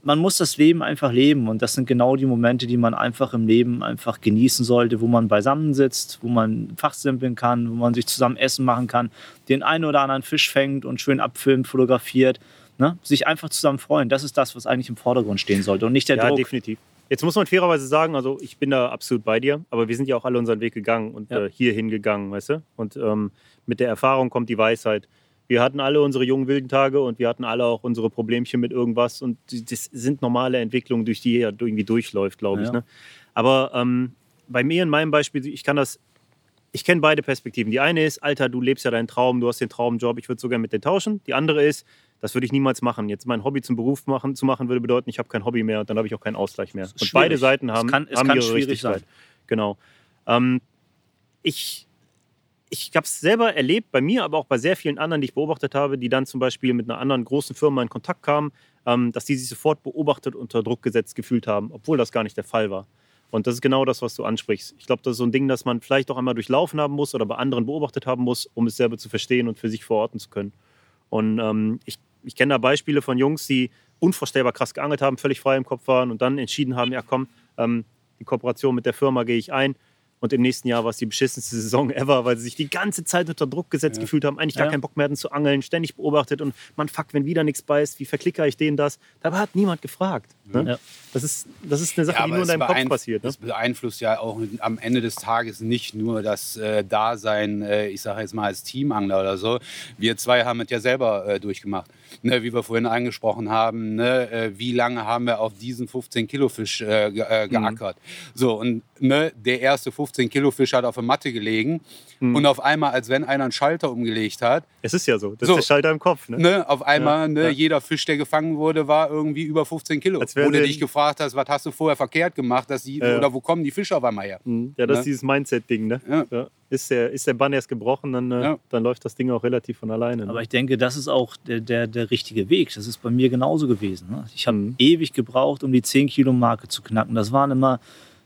Man muss das Leben einfach leben und das sind genau die Momente, die man einfach im Leben einfach genießen sollte, wo man beisammen sitzt, wo man fachsimpeln kann, wo man sich zusammen Essen machen kann, den einen oder anderen Fisch fängt und schön abfilmt, fotografiert, ne? sich einfach zusammen freuen. Das ist das, was eigentlich im Vordergrund stehen sollte und nicht der Ja, Druck. definitiv. Jetzt muss man fairerweise sagen, also ich bin da absolut bei dir, aber wir sind ja auch alle unseren Weg gegangen und Ja. äh, hier hingegangen, weißt du? Und ähm, mit der Erfahrung kommt die Weisheit. Wir hatten alle unsere jungen wilden Tage und wir hatten alle auch unsere Problemchen mit irgendwas und das sind normale Entwicklungen, durch die jeder irgendwie durchläuft, glaube ich. Ja. Ne? Aber ähm, bei mir in meinem Beispiel, ich kann das, ich kenne beide Perspektiven. Die eine ist, Alter, du lebst ja deinen Traum, du hast den Traumjob, ich würde sogar mit dir tauschen. Die andere ist, das würde ich niemals machen. Jetzt mein Hobby zum Beruf machen, zu machen, würde bedeuten, ich habe kein Hobby mehr und dann habe ich auch keinen Ausgleich mehr. Und schwierig. beide Seiten Es haben, kann- es haben kann ihre schwierig Richtigkeit. sein. Genau. Ähm, ich ich habe es selber erlebt, bei mir, aber auch bei sehr vielen anderen, die ich beobachtet habe, die dann zum Beispiel mit einer anderen großen Firma in Kontakt kamen, ähm, dass die sich sofort beobachtet unter Druck gesetzt gefühlt haben, obwohl das gar nicht der Fall war. Und das ist genau das, was du ansprichst. Ich glaube, das ist so ein Ding, das man vielleicht auch einmal durchlaufen haben muss oder bei anderen beobachtet haben muss, um es selber zu verstehen und für sich verorten zu können. Und ähm, ich, ich kenne da Beispiele von Jungs, die unvorstellbar krass geangelt haben, völlig frei im Kopf waren und dann entschieden haben, ja komm, ähm, die Kooperation mit der Firma gehe ich ein. Und im nächsten Jahr war es die beschissenste Saison ever, weil sie sich die ganze Zeit unter Druck gesetzt gefühlt haben, eigentlich gar Ja. keinen Bock mehr hatten zu angeln, ständig beobachtet und man fuck, wenn wieder nichts beißt, wie verklicker ich denen das? Dabei hat niemand gefragt. Ne? Ja. Das, ist, das ist eine Sache, die aber nur in es deinem Kopf passiert. Ne? Es beeinflusst ja auch am Ende des Tages nicht nur das äh, Dasein, äh, ich sage jetzt mal als Teamangler oder so. Wir zwei haben es ja selber äh, durchgemacht. Ne, wie wir vorhin angesprochen haben, ne, äh, wie lange haben wir auf diesen 15-Kilo-Fisch äh, ge äh, geackert. So, und ne, der erste 15-Kilo-Fisch hat auf der Matte gelegen. Und auf einmal, als wenn einer einen Schalter umgelegt hat, Es ist ja so, das So. ist der Schalter im Kopf. Ne? Ne, auf einmal, Ja, ne, ja. jeder Fisch, der gefangen wurde, war irgendwie über 15 Kilo. Als Wo du dich gefragt hast, was hast du vorher verkehrt gemacht, dass die, Ja. oder wo kommen die Fische auf einmal her? Ja, das Ne? ist dieses Mindset-Ding. Ne? Ja. Ist, der, ist der Bann erst gebrochen, dann, äh, Ja. dann läuft das Ding auch relativ von alleine. Ne? Aber ich denke, das ist auch der, der, der richtige Weg. Das ist bei mir genauso gewesen. Ne? Ich habe Mhm. ewig gebraucht, um die 10-Kilo-Marke zu knacken. Das waren immer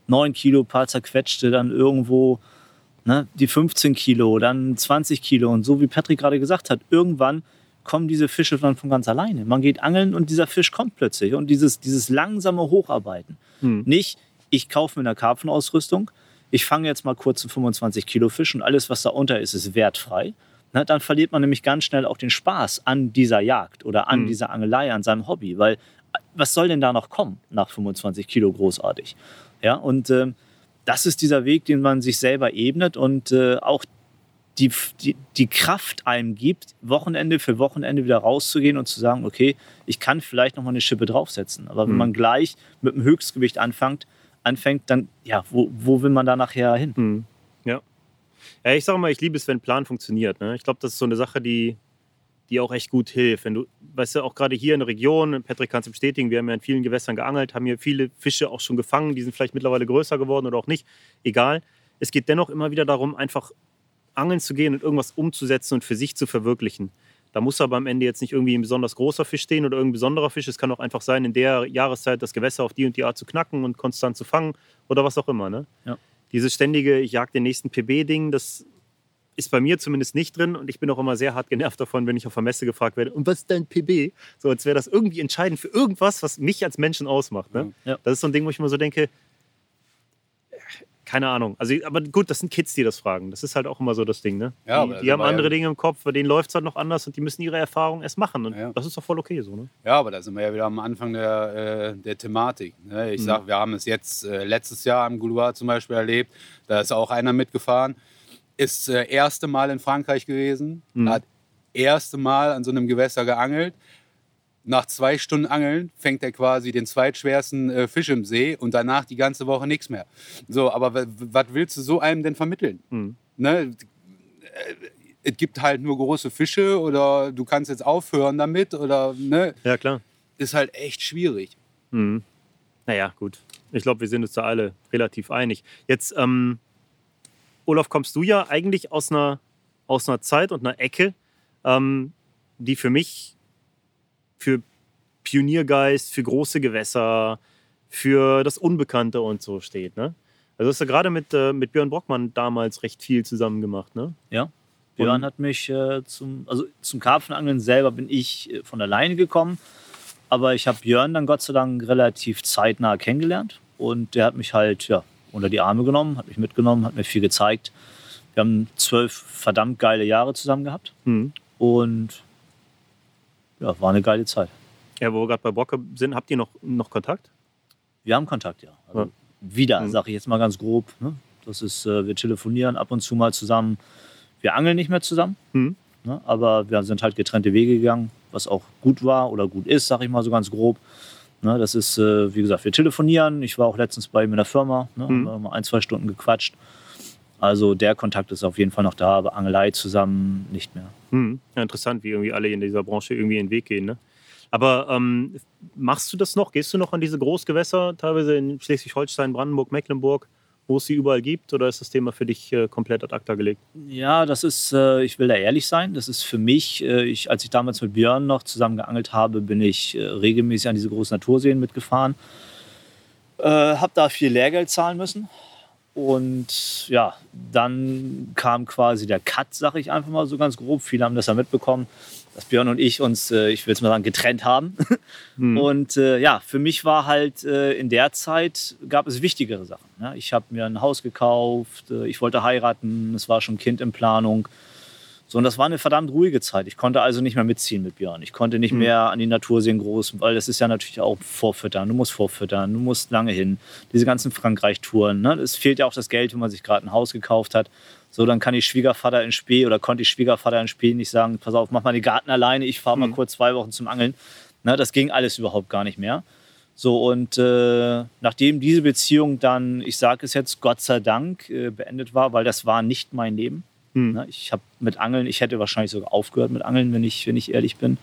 9 Kilo, paar zerquetschte, dann irgendwo ne, die 15 Kilo, dann 20 Kilo. Und so wie Patrick gerade gesagt hat, irgendwann kommen diese Fische dann von ganz alleine. Man geht angeln und dieser Fisch kommt plötzlich. Und dieses, dieses langsame Hocharbeiten. Hm. Nicht, ich kaufe mir eine Karpfenausrüstung, ich fange jetzt mal kurz einen 25 Kilo Fisch und alles, was da unter ist, ist wertfrei. Na, dann verliert man nämlich ganz schnell auch den Spaß an dieser Jagd oder an Mhm. dieser Angelei, an seinem Hobby. Weil äh, was soll denn da noch kommen nach 25 Kilo großartig? Ja, und ähm, das ist dieser Weg, den man sich selber ebnet und äh, auch die, die, die Kraft einem gibt, Wochenende für Wochenende wieder rauszugehen und zu sagen, okay, ich kann vielleicht noch mal eine Schippe draufsetzen. Aber wenn Mhm. man gleich mit dem Höchstgewicht anfängt, anfängt, dann, ja, wo, wo will man da nachher hin? Hm. Ja. Ja, ich sage mal, ich liebe es, wenn Plan funktioniert. Ne? Ich glaube, das ist so eine Sache, die, die auch echt gut hilft. Wenn du, weißt du, auch gerade hier in der Region, Patrick kann es bestätigen, wir haben ja in vielen Gewässern geangelt, haben hier viele Fische auch schon gefangen, die sind vielleicht mittlerweile größer geworden oder auch nicht, egal. Es geht dennoch immer wieder darum, einfach angeln zu gehen und irgendwas umzusetzen und für sich zu verwirklichen. Da muss aber am Ende jetzt nicht irgendwie ein besonders großer Fisch stehen oder irgendein besonderer Fisch. Es kann auch einfach sein, in der Jahreszeit das Gewässer auf die und die Art zu knacken und konstant zu fangen oder was auch immer. Ne? Ja. Dieses ständige, ich jag den nächsten PB-Ding, das ist bei mir zumindest nicht drin und ich bin auch immer sehr hart genervt davon, wenn ich auf der Messe gefragt werde, und was ist dein PB? So, als wäre das irgendwie entscheidend für irgendwas, was mich als Menschen ausmacht. Ne? Ja. Das ist so ein Ding, wo ich immer so denke, keine Ahnung. Also, aber gut, das sind Kids, die das fragen. Das ist halt auch immer so das Ding. Ne? Ja, die die haben war ja- andere Dinge im Kopf, bei denen läuft es halt noch anders und die müssen ihre Erfahrungen erst machen. Und Ja. das ist doch voll okay so. Ne? Ja, aber da sind wir ja wieder am Anfang der, äh, der Thematik. Ne? Mhm. Ich sag, wir haben es jetzt äh, letztes Jahr am Gouloir zum Beispiel erlebt. Da ist auch einer mitgefahren. Ist äh, erste Mal in Frankreich gewesen. Mhm. Hat erste Mal an so einem Gewässer geangelt. Nach zwei Stunden Angeln fängt er quasi den zweitschwersten äh, Fisch im See und danach die ganze Woche nichts mehr. So, aber was willst du so einem denn vermitteln? Mhm. Ne? Äh, Es gibt halt nur große Fische oder du kannst jetzt aufhören damit oder ne? Ja, klar. ist halt echt schwierig. Mhm. Naja, gut. Ich glaube, wir sind uns da alle relativ einig. Jetzt, ähm, Olaf, kommst du ja eigentlich aus einer, aus einer Zeit und einer Ecke, ähm, die für mich für Pioniergeist, für große Gewässer, für das Unbekannte und so steht. Ne? Also hast du gerade mit, äh, mit Björn Brockmann damals recht viel zusammen gemacht. Ne? Ja. Björn Und- hat mich äh, zum, also zum Karpfenangeln selber bin ich äh, von alleine gekommen. Aber ich habe Björn dann Gott sei Dank relativ zeitnah kennengelernt. Und der hat mich halt ja, unter die Arme genommen, hat mich mitgenommen, hat mir viel gezeigt. Wir haben zwölf verdammt geile Jahre zusammen gehabt. Mhm. Und ja, war eine geile Zeit. Ja, wo wir gerade bei Brocke sind, habt ihr noch, noch Kontakt? Wir haben Kontakt, ja. Also Ja. Wieder, Mhm. sage ich jetzt mal ganz grob. Ne? Das ist, äh, wir telefonieren ab und zu mal zusammen. Wir angeln nicht mehr zusammen, Mhm. ne? aber wir sind halt getrennte Wege gegangen, was auch gut war oder gut ist, sage ich mal so ganz grob. Ne? Das ist, äh, wie gesagt, wir telefonieren. Ich war auch letztens bei ihm in der Firma, ne? Mhm. haben wir mal ein, zwei Stunden gequatscht. Also der Kontakt ist auf jeden Fall noch da, aber Angelei zusammen nicht mehr. Hm. Ja, interessant, wie irgendwie alle in dieser Branche irgendwie ihren Weg gehen. Ne? Aber ähm, machst du das noch? Gehst du noch an diese Großgewässer, teilweise in Schleswig-Holstein, Brandenburg, Mecklenburg, wo es sie überall gibt? Oder ist das Thema für dich äh, komplett ad acta gelegt? Ja, das ist, äh, ich will da ehrlich sein, das ist für mich, äh, ich, als ich damals mit Björn noch zusammen geangelt habe, bin ich äh, regelmäßig an diese großen Naturseen mitgefahren. Äh, habe da viel Lehrgeld zahlen müssen. Und ja, dann kam quasi der Cut, sag ich einfach mal so ganz grob. Viele haben das ja mitbekommen, dass Björn und ich uns, äh, ich will es mal sagen, getrennt haben. Und äh, ja, für mich war halt äh, in der Zeit gab es wichtigere Sachen. Ja? Ich habe mir ein Haus gekauft, äh, ich wollte heiraten, es war schon ein Kind in Planung. So, und das war eine verdammt ruhige Zeit. Ich konnte also nicht mehr mitziehen mit Björn. Ich konnte nicht mehr an die Natur sehen groß, weil das ist ja natürlich auch Vorfüttern. Du musst vorfüttern, du musst lange hin. Diese ganzen Frankreich-Touren. Ne? Es fehlt ja auch das Geld, wenn man sich gerade ein Haus gekauft hat. So, dann kann ich Schwiegervater in Spee oder konnte ich Schwiegervater in Spee nicht sagen, pass auf, mach mal den Garten alleine, ich fahre mal kurz zwei Wochen zum Angeln. Ne? Das ging alles überhaupt gar nicht mehr. So, und äh, nachdem diese Beziehung dann, ich sage es jetzt, Gott sei Dank äh, beendet war, weil das war nicht mein Leben. Hm. Ne? Ich habe mit Angeln, ich hätte wahrscheinlich sogar aufgehört mit Angeln, wenn ich, wenn ich ehrlich bin.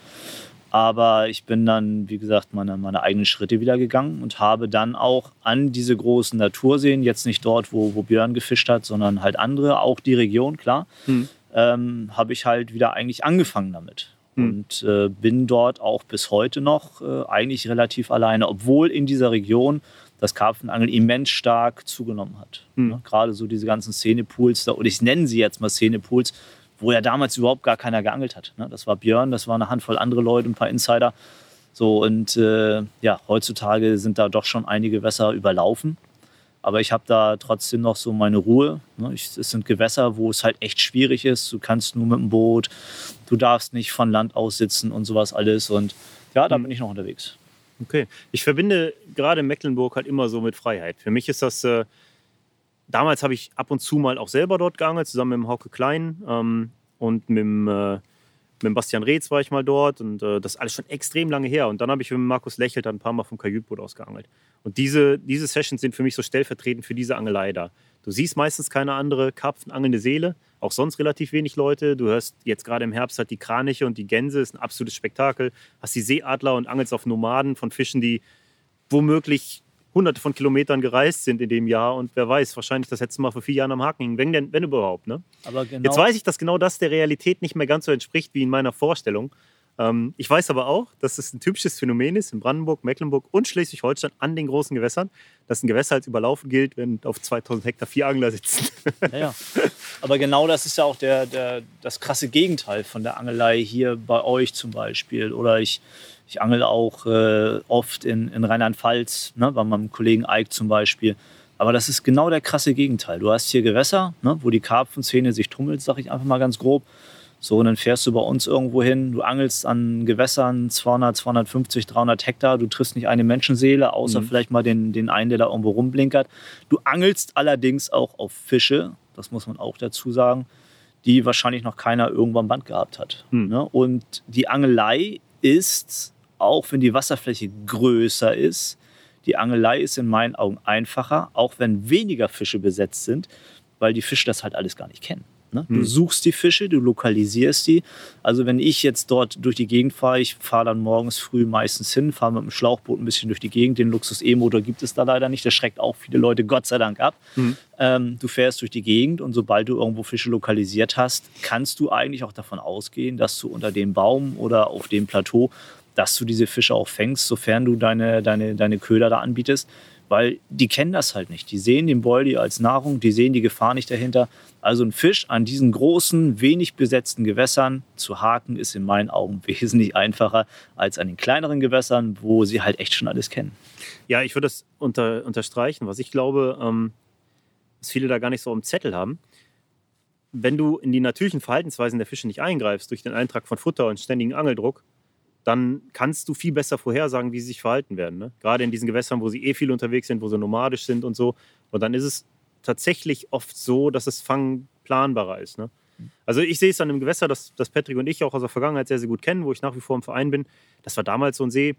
Aber ich bin dann, wie gesagt, meine, meine eigenen Schritte wieder gegangen und habe dann auch an diese großen Naturseen, jetzt nicht dort, wo, wo Björn gefischt hat, sondern halt andere, auch die Region, klar, Hm. ähm, habe ich halt wieder eigentlich angefangen damit. Hm. Und äh, bin dort auch bis heute noch äh, eigentlich relativ alleine, obwohl in dieser Region das Karpfenangeln immens stark zugenommen hat. Hm. Ne? Gerade so diese ganzen Szenepools, da, oder ich nenne sie jetzt mal Szenepools, wo ja damals überhaupt gar keiner geangelt hat. Ne? Das war Björn, das war eine Handvoll andere Leute, ein paar Insider. So, und äh, ja, heutzutage sind da doch schon einige Wässer überlaufen. Aber ich habe da trotzdem noch so meine Ruhe. Ne? Ich, es sind Gewässer, wo es halt echt schwierig ist. Du kannst nur mit dem Boot, du darfst nicht von Land aus sitzen und sowas alles. Und ja, da Mhm. bin ich noch unterwegs. Okay. Ich verbinde gerade Mecklenburg halt immer so mit Freiheit. Für mich ist das. Äh, damals habe ich ab und zu mal auch selber dort geangelt, zusammen mit dem Hauke Klein ähm, und mit dem, äh, mit dem Bastian Reetz war ich mal dort. Und äh, das ist alles schon extrem lange her. Und dann habe ich mit Markus Lächelt ein paar Mal vom Kajütboot aus geangelt. Und diese, diese Sessions sind für mich so stellvertretend für diese Angelei da. Du siehst meistens keine andere karpfenangelnde Seele, auch sonst relativ wenig Leute. Du hörst jetzt gerade im Herbst halt die Kraniche und die Gänse, ist ein absolutes Spektakel. Hast die Seeadler und angelst auf Nomaden von Fischen, die womöglich hunderte von Kilometern gereist sind in dem Jahr und wer weiß, wahrscheinlich das letzte Mal vor vier Jahren am Haken hingen, wenn, denn, wenn überhaupt. Ne? Aber genau, Jetzt weiß ich, dass genau das der Realität nicht mehr ganz so entspricht wie in meiner Vorstellung. Ähm, ich weiß aber auch, dass es ein typisches Phänomen ist in Brandenburg, Mecklenburg und Schleswig-Holstein an den großen Gewässern, dass ein Gewässer als überlaufen gilt, wenn auf 2000 Hektar vier Angler sitzen. Ja. Aber genau das ist ja auch der, der, das krasse Gegenteil von der Angelei hier bei euch zum Beispiel. Oder ich, ich angel auch äh, oft in, in Rheinland-Pfalz, ne, bei meinem Kollegen Eik zum Beispiel. Aber das ist genau der krasse Gegenteil. Du hast hier Gewässer, ne, wo die Karpfenzähne sich tummelt, sag ich einfach mal ganz grob. So, und dann fährst du bei uns irgendwo hin, du angelst an Gewässern 200, 250, 300 Hektar, du triffst nicht eine Menschenseele, außer Mhm. vielleicht mal den, den einen, der da irgendwo rumblinkert. Du angelst allerdings auch auf Fische, das muss man auch dazu sagen, die wahrscheinlich noch keiner irgendwann am Band gehabt hat. Mhm. Ne? Und die Angelei ist, auch wenn die Wasserfläche größer ist, die Angelei ist in meinen Augen einfacher, auch wenn weniger Fische besetzt sind, weil die Fische das halt alles gar nicht kennen. Ne? Du Hm. suchst die Fische, du lokalisierst die. Also wenn ich jetzt dort durch die Gegend fahre, ich fahre dann morgens früh meistens hin, fahre mit dem Schlauchboot ein bisschen durch die Gegend. Den Luxus-E-Motor gibt es da leider nicht. Das schreckt auch viele Leute Gott sei Dank ab. Mhm. Ähm, du fährst durch die Gegend und sobald du irgendwo Fische lokalisiert hast, kannst du eigentlich auch davon ausgehen, dass du unter dem Baum oder auf dem Plateau, dass du diese Fische auch fängst, sofern du deine, deine, deine Köder da anbietest. Weil die kennen das halt nicht. Die sehen den Boldi als Nahrung, die sehen die Gefahr nicht dahinter. Also ein Fisch an diesen großen, wenig besetzten Gewässern zu haken, ist in meinen Augen wesentlich einfacher als an den kleineren Gewässern, wo sie halt echt schon alles kennen. Ja, ich würde das unter, unterstreichen. Was ich glaube, ähm, was viele da gar nicht so im Zettel haben, wenn du in die natürlichen Verhaltensweisen der Fische nicht eingreifst, durch den Eintrag von Futter und ständigen Angeldruck, dann kannst du viel besser vorhersagen, wie sie sich verhalten werden. Ne? Gerade in diesen Gewässern, wo sie eh viel unterwegs sind, wo sie nomadisch sind und so. Und dann ist es tatsächlich oft so, dass das Fangen planbarer ist. Ne? Also ich sehe es an einem Gewässer, das, das Patrick und ich auch aus der Vergangenheit sehr, sehr gut kennen, wo ich nach wie vor im Verein bin. Das war damals so ein See,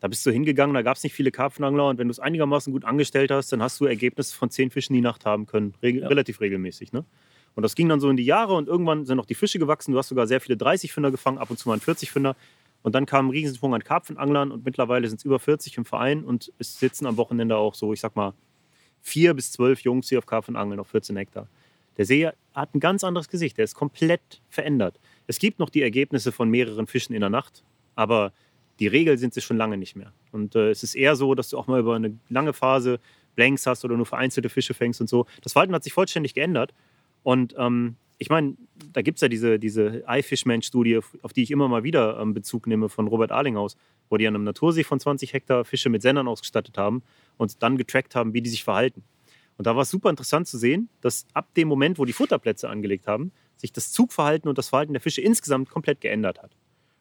da bist du hingegangen, da gab es nicht viele Karpfenangler und wenn du es einigermaßen gut angestellt hast, dann hast du Ergebnisse von zehn Fischen die Nacht haben können, Reg Ja. relativ regelmäßig. Ne? Und das ging dann so in die Jahre und irgendwann sind auch die Fische gewachsen. Du hast sogar sehr viele 30-Fünder gefangen, ab und zu mal einen 40-Fünder. Und dann kam ein Riesensprung an Karpfenanglern und mittlerweile sind es über 40 im Verein und es sitzen am Wochenende auch so, ich sag mal, vier bis zwölf Jungs hier auf Karpfen angeln auf 14 Hektar. Der See hat ein ganz anderes Gesicht, der ist komplett verändert. Es gibt noch die Ergebnisse von mehreren Fischen in der Nacht, aber die Regel sind sie schon lange nicht mehr. Und äh, es ist eher so, dass du auch mal über eine lange Phase Blanks hast oder nur vereinzelte Fische fängst und so. Das Verhalten hat sich vollständig geändert. Und ähm, ich meine, da gibt es ja diese, diese iFishman-Studie, auf auf die ich immer mal wieder ähm, Bezug nehme von Robert Arlinghaus, wo die an einem Natursee von 20 Hektar Fische mit Sendern ausgestattet haben und dann getrackt haben, wie die sich verhalten. Und da war es super interessant zu sehen, dass ab dem Moment, wo die Futterplätze angelegt haben, sich das Zugverhalten und das Verhalten der Fische insgesamt komplett geändert hat.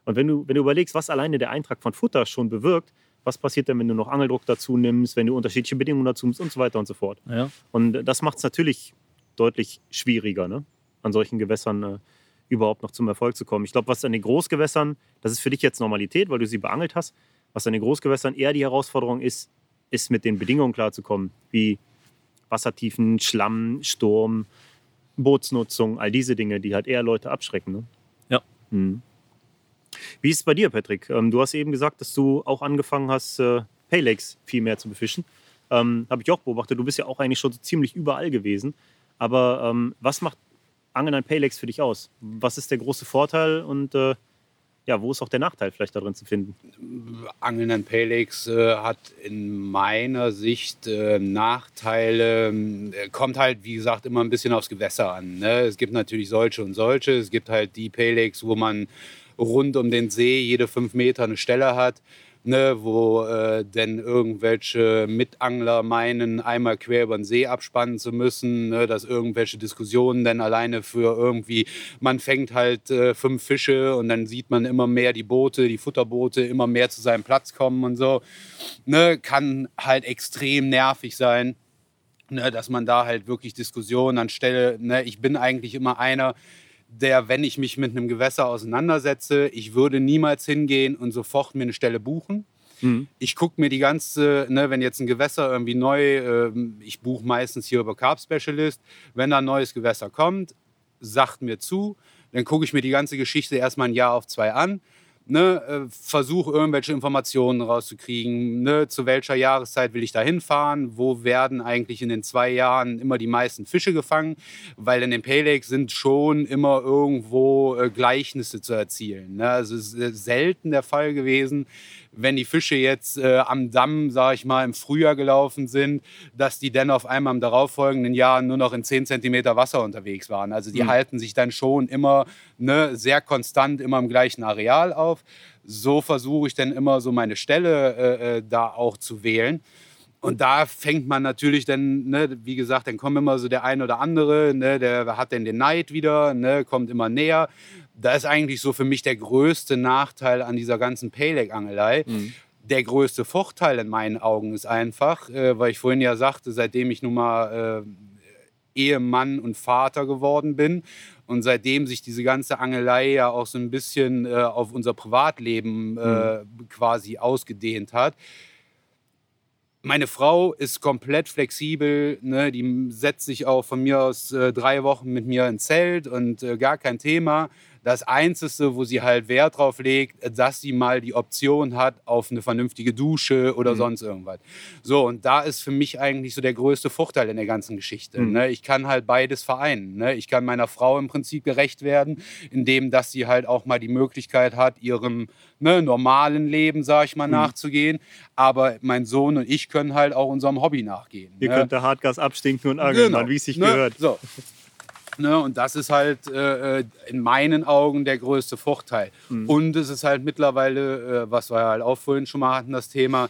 Und wenn du, wenn du überlegst, was alleine der Eintrag von Futter schon bewirkt, was passiert denn, wenn du noch Angeldruck dazu nimmst, wenn du unterschiedliche Bedingungen dazu nimmst und so weiter und so fort. Ja. Und das macht es natürlich deutlich schwieriger, ne? an solchen Gewässern äh, überhaupt noch zum Erfolg zu kommen. Ich glaube, was an den Großgewässern, das ist für dich jetzt Normalität, weil du sie beangelt hast, was an den Großgewässern eher die Herausforderung ist, ist mit den Bedingungen klarzukommen, wie Wassertiefen, Schlamm, Sturm, Bootsnutzung, all diese Dinge, die halt eher Leute abschrecken. Ne? Ja. Mhm. Wie ist es bei dir, Patrick? Ähm, du hast eben gesagt, dass du auch angefangen hast, äh, Paylakes viel mehr zu befischen. Ähm, Habe ich auch beobachtet. Du bist ja auch eigentlich schon ziemlich überall gewesen. Aber ähm, was macht Angeln an Paylakes für dich aus? Was ist der große Vorteil und äh, ja, wo ist auch der Nachteil vielleicht darin zu finden? Angeln an Paylegs äh, hat in meiner Sicht äh, Nachteile. Äh, kommt halt, wie gesagt, immer ein bisschen aufs Gewässer an. Ne? Es gibt natürlich solche und solche. Es gibt halt die Paylegs, wo man rund um den See jede fünf Meter eine Stelle hat. Ne, wo äh, denn irgendwelche Mitangler meinen, einmal quer über den See abspannen zu müssen, ne, dass irgendwelche Diskussionen dann alleine für irgendwie, man fängt halt äh, fünf Fische und dann sieht man immer mehr die Boote, die Futterboote immer mehr zu seinem Platz kommen und so. Ne, kann halt extrem nervig sein. Ne, dass man da halt wirklich Diskussionen anstelle, ne, ich bin eigentlich immer einer, der, wenn ich mich mit einem Gewässer auseinandersetze, ich würde niemals hingehen und sofort mir eine Stelle buchen. Mhm. Ich gucke mir die ganze, ne, wenn jetzt ein Gewässer irgendwie neu, ähm, ich buche meistens hier über Carp Specialist, wenn da ein neues Gewässer kommt, sagt mir zu. Dann gucke ich mir die ganze Geschichte erstmal ein Jahr auf zwei an ne, äh, versuche irgendwelche Informationen rauszukriegen. Ne, zu welcher Jahreszeit will ich da hinfahren? Wo werden eigentlich in den zwei Jahren immer die meisten Fische gefangen? Weil in den Pay sind schon immer irgendwo äh, Gleichnisse zu erzielen. Ne? Also es ist selten der Fall gewesen, wenn die Fische jetzt äh, am Damm, sage ich mal, im Frühjahr gelaufen sind, dass die dann auf einmal im darauffolgenden Jahr nur noch in 10 cm Wasser unterwegs waren. Also die mhm. halten sich dann schon immer ne, sehr konstant immer im gleichen Areal auf. So versuche ich dann immer so meine Stelle äh, äh da auch zu wählen. Und da fängt man natürlich dann, ne, wie gesagt, dann kommt immer so der ein oder andere, ne, der hat dann den Neid wieder, ne, kommt immer näher da ist eigentlich so für mich der größte Nachteil an dieser ganzen Payleg-Angelei. Mhm. Der größte Vorteil in meinen Augen ist einfach, äh, weil ich vorhin ja sagte, seitdem ich nun mal äh, Ehemann und Vater geworden bin und seitdem sich diese ganze Angelei ja auch so ein bisschen äh, auf unser Privatleben äh, mhm. quasi ausgedehnt hat, meine Frau ist komplett flexibel, ne? die setzt sich auch von mir aus äh, drei Wochen mit mir ins Zelt und äh, gar kein Thema. Das Einzige, wo sie halt Wert drauf legt, dass sie mal die Option hat auf eine vernünftige Dusche oder mhm. sonst irgendwas. So, und da ist für mich eigentlich so der größte Vorteil in der ganzen Geschichte. Mhm. Ne? Ich kann halt beides vereinen. Ne? Ich kann meiner Frau im Prinzip gerecht werden, indem dass sie halt auch mal die Möglichkeit hat, ihrem ne, normalen Leben, sag ich mal, mhm. nachzugehen. Aber mein Sohn und ich können halt auch unserem Hobby nachgehen. Ihr ne? könnt da Hartgas abstinken und angeln, genau. wie es sich ne? gehört. So. Ne? Und das ist halt äh, äh, in meinen Augen der größte Vorteil. Mhm. Und es ist halt mittlerweile, äh, was wir halt auch vorhin schon mal hatten, das Thema,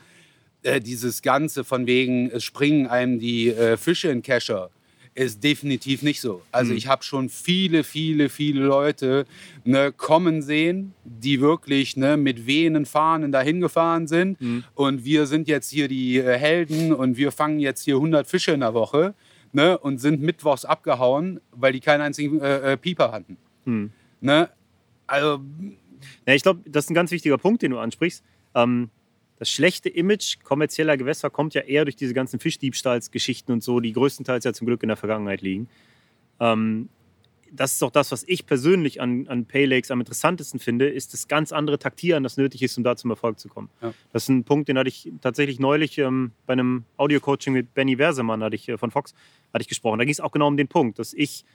äh, dieses Ganze von wegen, es springen einem die äh, Fische in Kescher ist definitiv nicht so. Also mhm. ich habe schon viele, viele, viele Leute ne, kommen sehen, die wirklich ne, mit wehenden Fahnen dahin gefahren sind. Mhm. Und wir sind jetzt hier die äh, Helden und wir fangen jetzt hier 100 Fische in der Woche ne, und sind mittwochs abgehauen, weil die keinen einzigen äh, äh, Pieper hatten. Hm. Ne? Also. Ja, ich glaube, das ist ein ganz wichtiger Punkt, den du ansprichst. Ähm, das schlechte Image kommerzieller Gewässer kommt ja eher durch diese ganzen Fischdiebstahlsgeschichten und so, die größtenteils ja zum Glück in der Vergangenheit liegen. Ähm, das ist auch das, was ich persönlich an, an Paylakes am interessantesten finde, ist das ganz andere Taktieren, das nötig ist, um da zum Erfolg zu kommen. Ja. Das ist ein Punkt, den hatte ich tatsächlich neulich ähm, bei einem Audio-Coaching mit Benny Wersemann hatte ich, äh, von Fox hatte ich gesprochen. Da ging es auch genau um den Punkt, dass ich,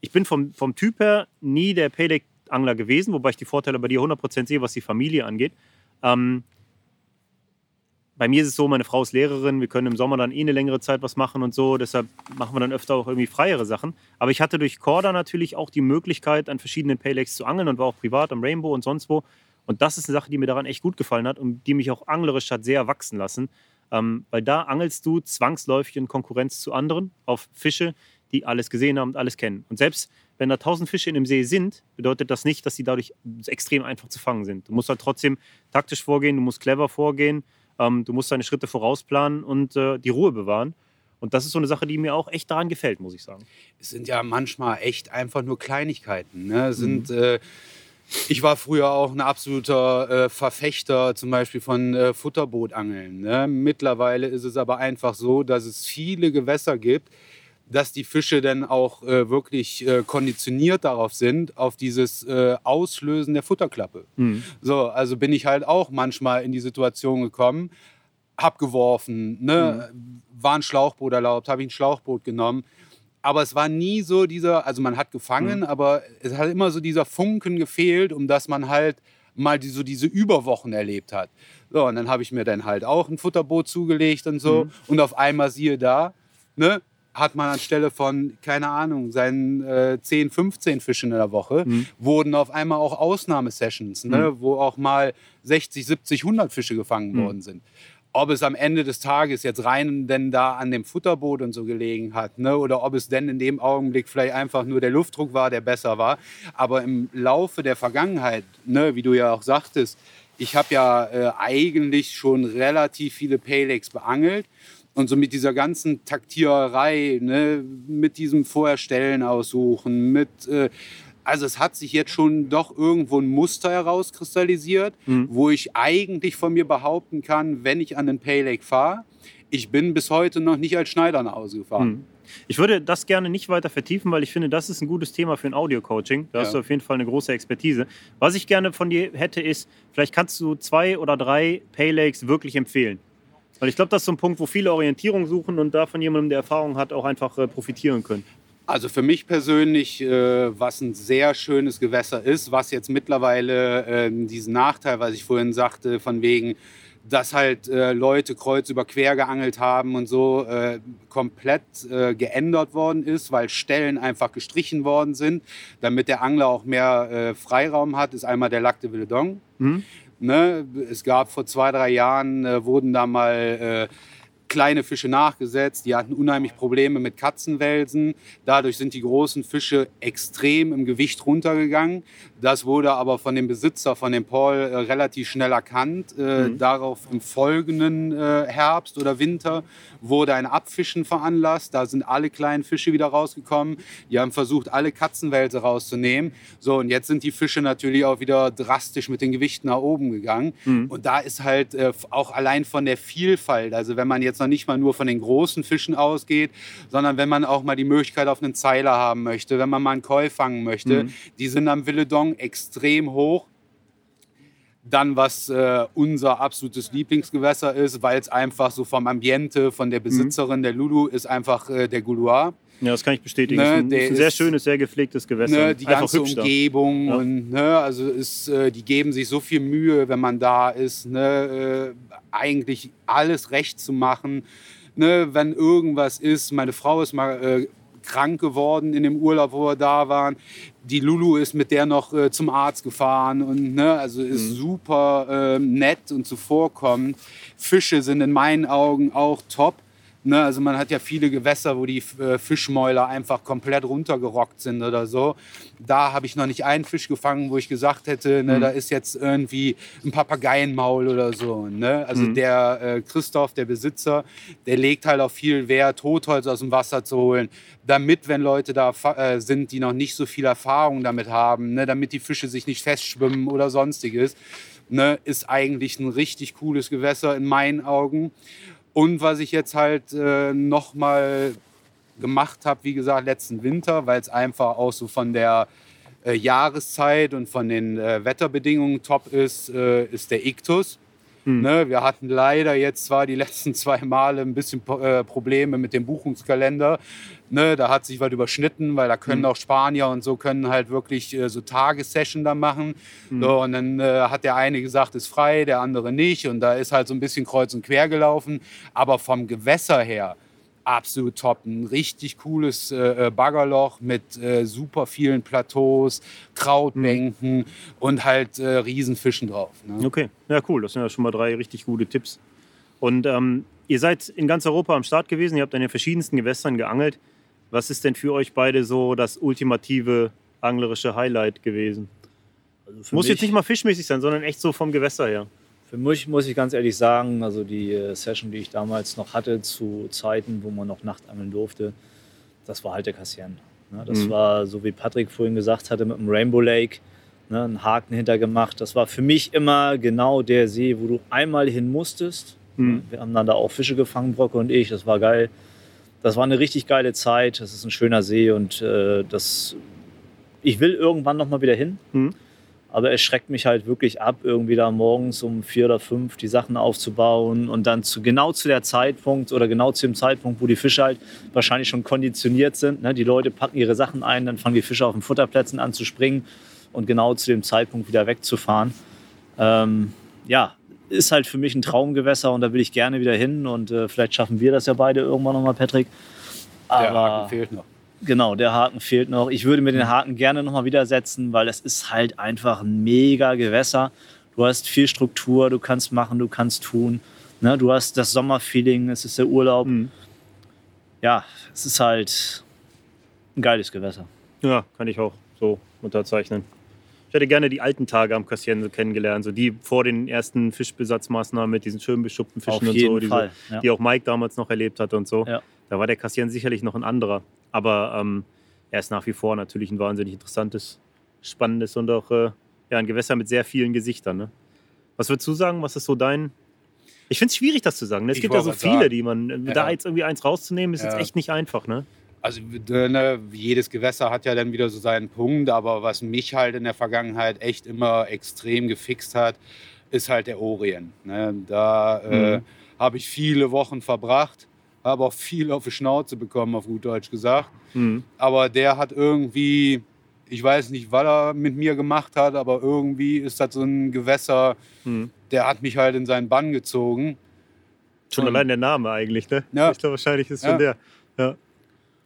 ich bin vom, vom Typ her nie der Paylake-Angler gewesen, wobei ich die Vorteile bei dir 100% sehe, was die Familie angeht. Ähm, bei mir ist es so, meine Frau ist Lehrerin, wir können im Sommer dann eh eine längere Zeit was machen und so, deshalb machen wir dann öfter auch irgendwie freiere Sachen. Aber ich hatte durch Corda natürlich auch die Möglichkeit, an verschiedenen Paylakes zu angeln und war auch privat am Rainbow und sonst wo. Und das ist eine Sache, die mir daran echt gut gefallen hat und die mich auch anglerisch hat sehr wachsen lassen. Ähm, weil da angelst du zwangsläufig in Konkurrenz zu anderen auf Fische, die alles gesehen haben und alles kennen. Und selbst wenn da tausend Fische in dem See sind, bedeutet das nicht, dass sie dadurch extrem einfach zu fangen sind. Du musst halt trotzdem taktisch vorgehen, du musst clever vorgehen ähm, du musst deine Schritte vorausplanen und äh, die Ruhe bewahren. Und das ist so eine Sache, die mir auch echt daran gefällt, muss ich sagen. Es sind ja manchmal echt einfach nur Kleinigkeiten. Ne? Sind, mhm. äh, ich war früher auch ein absoluter äh, Verfechter zum Beispiel von äh, Futterbootangeln. Ne? Mittlerweile ist es aber einfach so, dass es viele Gewässer gibt, dass die Fische dann auch äh, wirklich äh, konditioniert darauf sind, auf dieses äh, Auslösen der Futterklappe. Mhm. So, also bin ich halt auch manchmal in die Situation gekommen, hab geworfen, ne, mhm. war ein Schlauchboot erlaubt, habe ich ein Schlauchboot genommen. Aber es war nie so dieser, also man hat gefangen, mhm. aber es hat immer so dieser Funken gefehlt, um dass man halt mal die, so diese Überwochen erlebt hat. So, und dann habe ich mir dann halt auch ein Futterboot zugelegt und so. Mhm. Und auf einmal siehe da, ne, hat man anstelle von, keine Ahnung, seinen äh, 10, 15 Fischen in der Woche, mhm. wurden auf einmal auch Ausnahmesessions, ne, mhm. wo auch mal 60, 70, 100 Fische gefangen mhm. worden sind. Ob es am Ende des Tages jetzt rein denn da an dem Futterboot und so gelegen hat, ne, oder ob es denn in dem Augenblick vielleicht einfach nur der Luftdruck war, der besser war. Aber im Laufe der Vergangenheit, ne, wie du ja auch sagtest, ich habe ja äh, eigentlich schon relativ viele Paylakes beangelt und so mit dieser ganzen Taktiererei, ne, mit diesem Vorherstellen aussuchen, mit, äh, also es hat sich jetzt schon doch irgendwo ein Muster herauskristallisiert, mhm. wo ich eigentlich von mir behaupten kann, wenn ich an den Pay Lake fahre, ich bin bis heute noch nicht als Schneider nach Hause gefahren. Mhm. Ich würde das gerne nicht weiter vertiefen, weil ich finde, das ist ein gutes Thema für ein Audio-Coaching. Da Ja. hast du auf jeden Fall eine große Expertise. Was ich gerne von dir hätte, ist, vielleicht kannst du zwei oder drei Pay Lakes wirklich empfehlen. Weil ich glaube, das ist so ein Punkt, wo viele Orientierung suchen und da von jemandem, der Erfahrung hat, auch einfach äh, profitieren können. Also für mich persönlich, äh, was ein sehr schönes Gewässer ist, was jetzt mittlerweile äh, diesen Nachteil, was ich vorhin sagte, von wegen, dass halt äh, Leute kreuz über quer geangelt haben und so äh, komplett äh, geändert worden ist, weil Stellen einfach gestrichen worden sind, damit der Angler auch mehr Freiraum hat, ist einmal der Lac de Villedon. Mhm. Ne? Es gab vor zwei, drei Jahren, äh, wurden da mal äh, kleine Fische nachgesetzt. Die hatten unheimlich Probleme mit Katzenwelsen. Dadurch sind die großen Fische extrem im Gewicht runtergegangen. Das wurde aber von dem Besitzer, von dem Paul, äh, relativ schnell erkannt. Äh, Darauf im folgenden äh, Herbst oder Winter wurde ein Abfischen veranlasst. Da sind alle kleinen Fische wieder rausgekommen. Die haben versucht, alle Katzenwälze rauszunehmen. So, und jetzt sind die Fische natürlich auch wieder drastisch mit den Gewichten nach oben gegangen. Und da ist halt äh, auch allein von der Vielfalt, also wenn man jetzt noch nicht mal nur von den großen Fischen ausgeht, sondern wenn man auch mal die Möglichkeit auf einen Zeiler haben möchte, wenn man mal einen Koi fangen möchte, die sind am Villedon extrem hoch. Dann, was äh, unser absolutes Lieblingsgewässer ist, weil es einfach so vom Ambiente, von der Besitzerin der Lulu, ist einfach äh, der Gouloir. Ja, das kann ich bestätigen. Ne, ist ein, ist ein sehr ist- schönes, sehr gepflegtes Gewässer. Ne, die Einfach ganze. Umgebung Ja. und ne, also ist, äh, die geben sich so viel Mühe, wenn man da ist, ne, äh, eigentlich alles recht zu machen. Ne, wenn irgendwas ist, meine Frau ist mal äh, krank geworden in dem Urlaub, wo wir da waren. Die Lulu ist mit der noch äh, zum Arzt gefahren und ne, also ist Mhm. super äh, nett und zuvorkommend. Fische sind in meinen Augen auch top. Ne, also man hat ja viele Gewässer, wo die äh, Fischmäuler einfach komplett runtergerockt sind oder so. Da habe ich noch nicht einen Fisch gefangen, wo ich gesagt hätte, ne, da ist jetzt irgendwie ein Papageienmaul oder so. Ne? Also der äh, Christoph, der Besitzer, der legt halt auch viel Wert, Totholz aus dem Wasser zu holen, damit, wenn Leute da äh, sind, die noch nicht so viel Erfahrung damit haben, ne, damit die Fische sich nicht festschwimmen oder sonstiges, ne, ist eigentlich ein richtig cooles Gewässer in meinen Augen. Und was ich jetzt halt äh, noch mal gemacht habe, wie gesagt, letzten Winter, weil es einfach auch so von der äh, Jahreszeit und von den äh, Wetterbedingungen top ist, äh, ist der Iktus. Ne, wir hatten leider jetzt zwar die letzten zwei Male ein bisschen äh, Probleme mit dem Buchungskalender. Ne, da hat sich was überschnitten, weil da können auch Spanier und so können halt wirklich äh, so Tagessession da machen. So, und dann äh, hat der eine gesagt, ist frei, der andere nicht. Und da ist halt so ein bisschen kreuz und quer gelaufen. Aber vom Gewässer her absolut top. Ein richtig cooles äh, äh, Baggerloch mit äh, super vielen Plateaus, Krautbänken und halt äh, Riesenfischen drauf. Ne? Okay, ja cool. Das sind ja schon mal drei richtig gute Tipps. Und ähm, ihr seid in ganz Europa am Start gewesen. Ihr habt an den verschiedensten Gewässern geangelt. Was ist denn für euch beide so das ultimative anglerische Highlight gewesen? Also Muss mich, jetzt nicht mal fischmäßig sein, sondern echt so vom Gewässer her. Für mich muss ich ganz ehrlich sagen, also die äh, Session, die ich damals noch hatte, zu Zeiten, wo man noch Nachtangeln durfte, das war halt der Cassian. Ne, das Mhm. war, so wie Patrick vorhin gesagt hatte, mit dem Rainbow Lake, ne, einen Haken hintergemacht. Das war für mich immer genau der See, wo du einmal hin musstest. Mhm. Wir haben dann da auch Fische gefangen, Brocke und ich. Das war geil. Das war eine richtig geile Zeit. Das ist ein schöner See und äh, das, ich will irgendwann noch mal wieder hin. Mhm. Aber es schreckt mich halt wirklich ab, irgendwie da morgens um vier oder fünf die Sachen aufzubauen und dann zu, genau zu der Zeitpunkt oder genau zu dem Zeitpunkt, wo die Fische halt wahrscheinlich schon konditioniert sind. Ne? Die Leute packen ihre Sachen ein, dann fangen die Fische auf den Futterplätzen an zu springen und genau zu dem Zeitpunkt wieder wegzufahren. Ähm, ja, ist halt für mich ein Traumgewässer und da will ich gerne wieder hin und äh, vielleicht schaffen wir das ja beide irgendwann nochmal, Patrick. Der Aber Haken fehlt noch. Genau, der Haken fehlt noch. Ich würde mir den Haken gerne nochmal widersetzen, weil es ist halt einfach ein mega Gewässer. Du hast viel Struktur, du kannst machen, du kannst tun. Ne, du hast das Sommerfeeling, es ist der Urlaub. Mhm. Ja, es ist halt ein geiles Gewässer. Ja, kann ich auch so unterzeichnen. Ich hätte gerne die alten Tage am Kassieren so kennengelernt, so die vor den ersten Fischbesatzmaßnahmen mit diesen schön beschuppten Fischen Auf und jeden so, diese, Fall. Ja. die auch Mike damals noch erlebt hatte und so. Ja. Da war der Kassieren sicherlich noch ein anderer. Aber ähm, er ist nach wie vor natürlich ein wahnsinnig interessantes, spannendes und auch äh, ja, ein Gewässer mit sehr vielen Gesichtern. Ne? Was würdest du sagen? Was ist so dein. Ich finde es schwierig, das zu sagen. ne? Es Ich gibt ja so viele, sagen. die man. Ja. Da jetzt irgendwie eins rauszunehmen, ist jetzt Ja. echt nicht einfach, ne? Also ne, jedes Gewässer hat ja dann wieder so seinen Punkt, aber was mich halt in der Vergangenheit echt immer extrem gefixt hat, ist halt der Orient. Ne? Da äh, Mhm. habe ich viele Wochen verbracht, habe auch viel auf die Schnauze bekommen, auf gut Deutsch gesagt. Mhm. Aber der hat irgendwie, ich weiß nicht, was er mit mir gemacht hat, aber irgendwie ist das so ein Gewässer, Mhm. der hat mich halt in seinen Bann gezogen. Schon Und- allein der Name eigentlich, ne? Ja. Ich glaube, wahrscheinlich ist Ja. schon der. Ja.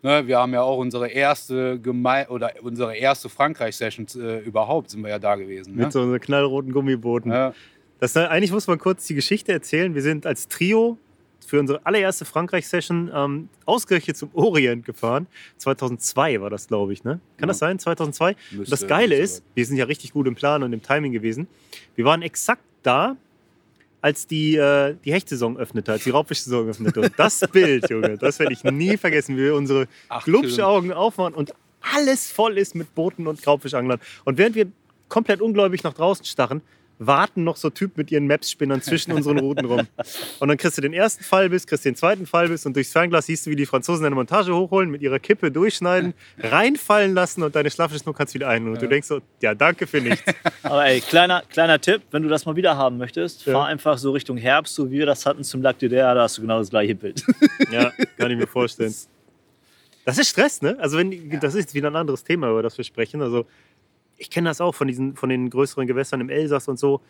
Ne, wir haben ja auch unsere erste Geme oder unsere erste Frankreich-Session äh, überhaupt sind wir ja da gewesen. Ne? Mit so einem knallroten Gummibooten. Ja, Das, eigentlich muss man kurz die Geschichte erzählen. Wir sind als Trio für unsere allererste Frankreich-Session ähm, ausgerechnet zum Orient gefahren. 2002 war das, glaube ich. Ne? Kann Ja. das sein? 2002? Und müsste- das Geile ist, wir sind ja richtig gut im Plan und im Timing gewesen. Wir waren exakt da, als die, äh, die Hechtsaison öffnete, als die Raubfischsaison öffnete. Und das Bild, Junge, das werde ich nie vergessen, wie wir unsere Glubschaugen aufmachen und alles voll ist mit Booten und Graubfischanglern. Und während wir komplett ungläubig nach draußen starren, warten noch so Typen mit ihren Maps-Spinnern zwischen unseren Routen rum. Und dann kriegst du den ersten Fallbiss, kriegst den zweiten Fallbiss und durchs Fernglas siehst du, wie die Franzosen deine Montage hochholen, mit ihrer Kippe durchschneiden, reinfallen lassen und deine Schlaffischnur kannst wieder ein. Und du denkst so, ja, danke für nichts. Aber ey, kleiner, kleiner Tipp, wenn du das mal wieder haben möchtest, Ja. fahr einfach so Richtung Herbst, so wie wir das hatten zum Lac DDR, da hast du genau das gleiche Bild. Ja, kann ich mir vorstellen. Das ist Stress, ne? Also wenn, das ist wieder ein anderes Thema, über das wir sprechen. Also ich kenne das auch von diesen, von den größeren Gewässern im Elsass und so.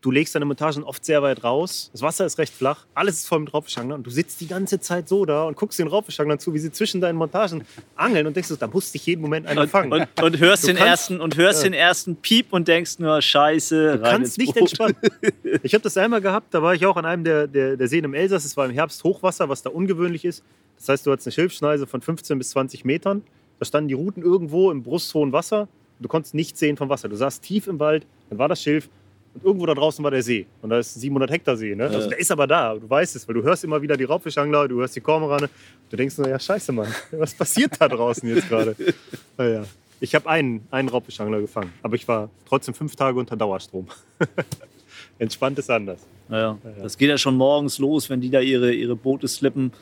Du legst deine Montagen oft sehr weit raus. Das Wasser ist recht flach. Alles ist voll mit Raubfischanglern. Und du sitzt die ganze Zeit so da und guckst den Raubfischanglern zu, wie sie zwischen deinen Montagen angeln und denkst, da musst dich jeden Moment einer Und, fangen. und, und hörst, Du den, kannst- ersten, und hörst Ja. den ersten Piep und denkst nur, scheiße, Du kannst nicht entspannen. Ich habe das einmal gehabt, da war ich auch an einem der, der, der Seen im Elsass. Es war im Herbst Hochwasser, was da ungewöhnlich ist. Das heißt, du hattest eine Schilfschneise von 15 bis 20 Metern. Da standen die Routen irgendwo im brusthohen Wasser. Du konntest nichts sehen vom Wasser. Du saßt tief im Wald, dann war das Schilf und irgendwo da draußen war der See. Und da ist ein 700 Hektar See. Ne? Also der ist aber da. Du weißt es, weil du hörst immer wieder die Raubfischangler, du hörst die Kormorane. Du denkst nur, ja scheiße, Mann, was passiert da draußen jetzt gerade? Naja. Ich habe einen, einen Raubfischangler gefangen, aber ich war trotzdem fünf Tage unter Dauerstrom. Entspannt ist anders. Naja, das geht ja schon morgens los, wenn die da ihre, ihre Boote slippen.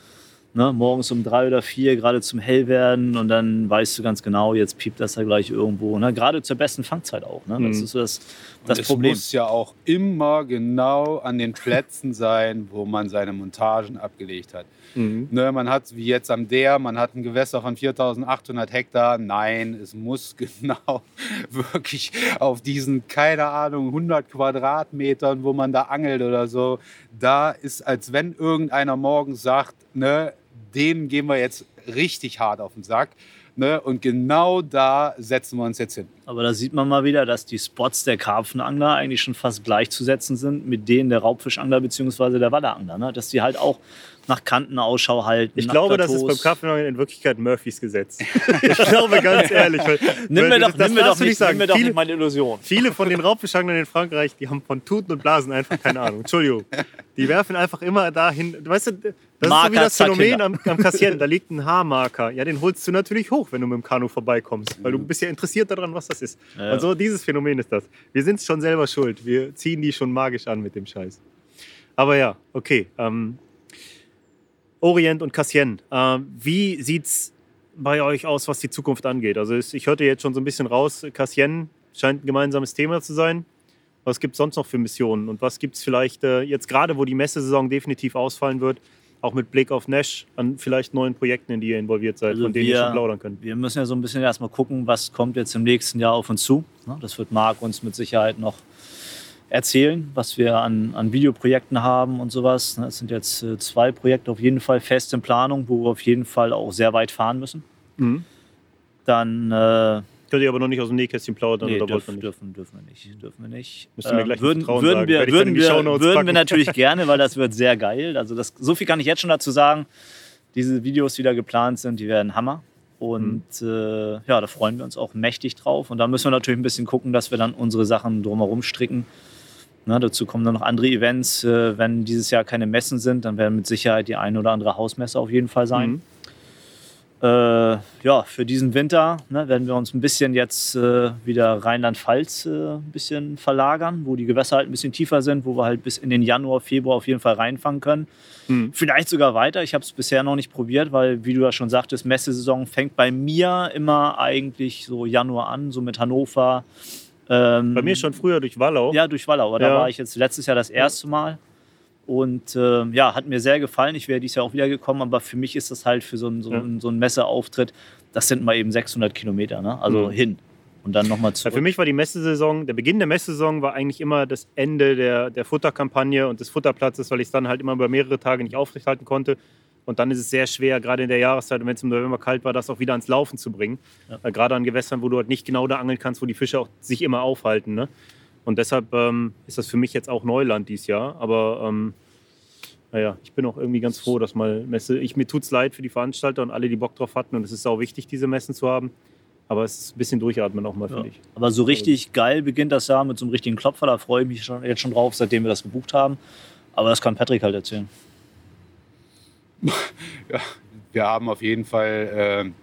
Ne, morgens um drei oder vier, gerade zum Hellwerden. Und dann weißt du ganz genau, jetzt piept das da gleich irgendwo. Ne? Gerade zur besten Fangzeit auch. Ne? Das Mhm. ist so das, das es Problem. muss ja auch immer genau an den Plätzen sein, wo man seine Montagen abgelegt hat. Ne, man hat, wie jetzt am Der, man hat ein Gewässer von 4800 Hektar. Nein, es muss genau wirklich auf diesen, keine Ahnung, 100 Quadratmetern, wo man da angelt oder so. Da ist, als wenn irgendeiner morgens sagt, ne, dem gehen wir jetzt richtig hart auf den Sack. Ne, und genau da setzen wir uns jetzt hin. Aber da sieht man mal wieder, dass die Spots der Karpfenangler eigentlich schon fast gleichzusetzen sind mit denen der Raubfischangler bzw. der Wallerangler. Ne? Dass die halt auch nach Kanten Ausschau halten. Ich glaube, das ist beim Plateaus. Karpfenangeln in Wirklichkeit Murphys Gesetz. ich glaube ganz ehrlich. Weil, Nimm mir das doch, nimm mir doch nicht, nimm mir doch Viele, meine Illusion. viele von den Raubfischanglern in Frankreich, die haben von Tuten und Blasen einfach keine Ahnung. Entschuldigung. Die werfen einfach immer dahin. Du weißt, du, das ist so Marker, wie das Phänomen am, am Kassieren. Da liegt ein Haarmarker. Ja, den holst du natürlich hoch, wenn du mit dem Kanu vorbeikommst. Weil du bist ja interessiert daran, was das ist. Ja. Und so dieses Phänomen ist das. Wir sind schon selber schuld. Wir ziehen die schon magisch an mit dem Scheiß. Aber ja, okay. Ähm, Orient und Cassien. Ähm, wie sieht's bei euch aus, was die Zukunft angeht? Also es- ich hörte jetzt schon so ein bisschen raus, Cassien scheint ein gemeinsames Thema zu sein. Was gibt es sonst noch für Missionen? Und was gibt es vielleicht äh, jetzt gerade, wo die Messesaison definitiv ausfallen wird, auch mit Blick auf Nash, an vielleicht neuen Projekten, in die ihr involviert seid, Also von denen ihr wir- schon plaudern könnt? Wir müssen ja so ein bisschen erstmal gucken, was kommt jetzt im nächsten Jahr auf uns zu. Ne, Das wird Marc uns mit Sicherheit noch erzählen, was wir an, an Videoprojekten haben und sowas. Ne, Es sind jetzt äh, zwei Projekte auf jeden Fall fest in Planung, wo wir auf jeden Fall auch sehr weit fahren müssen. Mhm. Dann äh, Könnt ihr aber noch nicht aus dem Nähkästchen plaudern nee, oder wollt ihr dürfen, dürfen, dürfen wir nicht. Dürfen wir nicht. Müsst ihr mir Ähm, gleich würden, würden sagen. wir, würden wir, würden wir natürlich gerne, weil das wird sehr geil. Also das, so viel kann ich jetzt schon dazu sagen. Diese Videos, die da geplant sind, die werden Hammer. Und Mhm. äh, ja, da freuen wir uns auch mächtig drauf. Und da müssen wir natürlich ein bisschen gucken, dass wir dann unsere Sachen drumherum stricken. Na, dazu kommen dann noch andere Events. Äh, wenn dieses Jahr keine Messen sind, dann werden mit Sicherheit die eine oder andere Hausmesse auf jeden Fall sein. Mhm. Äh, ja, für diesen Winter ne, werden wir uns ein bisschen jetzt äh, wieder Rheinland-Pfalz äh, ein bisschen verlagern, wo die Gewässer halt ein bisschen tiefer sind, wo wir halt bis in den Januar, Februar auf jeden Fall reinfangen können. Hm. Vielleicht sogar weiter. Ich habe es bisher noch nicht probiert, weil, wie du ja schon sagtest, Messesaison fängt bei mir immer eigentlich so Januar an, so mit Hannover. Ähm, Bei mir schon früher durch Wallau. Ja, durch Wallau. Aber da Ja. war ich jetzt letztes Jahr das erste Mal. Und ähm, ja, hat mir sehr gefallen. Ich wäre dieses Jahr auch wieder gekommen, aber für mich ist das halt für so einen so Ja. so einen Messeauftritt, das sind mal eben 600 Kilometer, ne? also Mhm. hin. Und dann nochmal Ja, zurück. für mich war die Messesaison, der Beginn der Messesaison war eigentlich immer das Ende der, der Futterkampagne und des Futterplatzes, weil ich es dann halt immer über mehrere Tage nicht aufrechthalten konnte. Und dann ist es sehr schwer, gerade in der Jahreszeit, wenn es im November kalt war, das auch wieder ans Laufen zu bringen. Ja. Weil gerade an Gewässern, wo du halt nicht genau da angeln kannst, wo die Fische auch sich immer aufhalten. Ne? Und deshalb ähm, ist das für mich jetzt auch Neuland dieses Jahr. Aber ähm, naja, ich bin auch irgendwie ganz froh, dass mal Messe. Ich, mir tut es leid für die Veranstalter und alle, die Bock drauf hatten. Und es ist auch wichtig, diese Messen zu haben. Aber es ist ein bisschen durchatmen auch mal, Ja. finde ich. Aber so richtig geil beginnt das Jahr mit so einem richtigen Klopfer. Da freue ich mich schon, jetzt schon drauf, seitdem wir das gebucht haben. Aber das kann Patrick halt erzählen. Ja, wir haben auf jeden Fall ähm,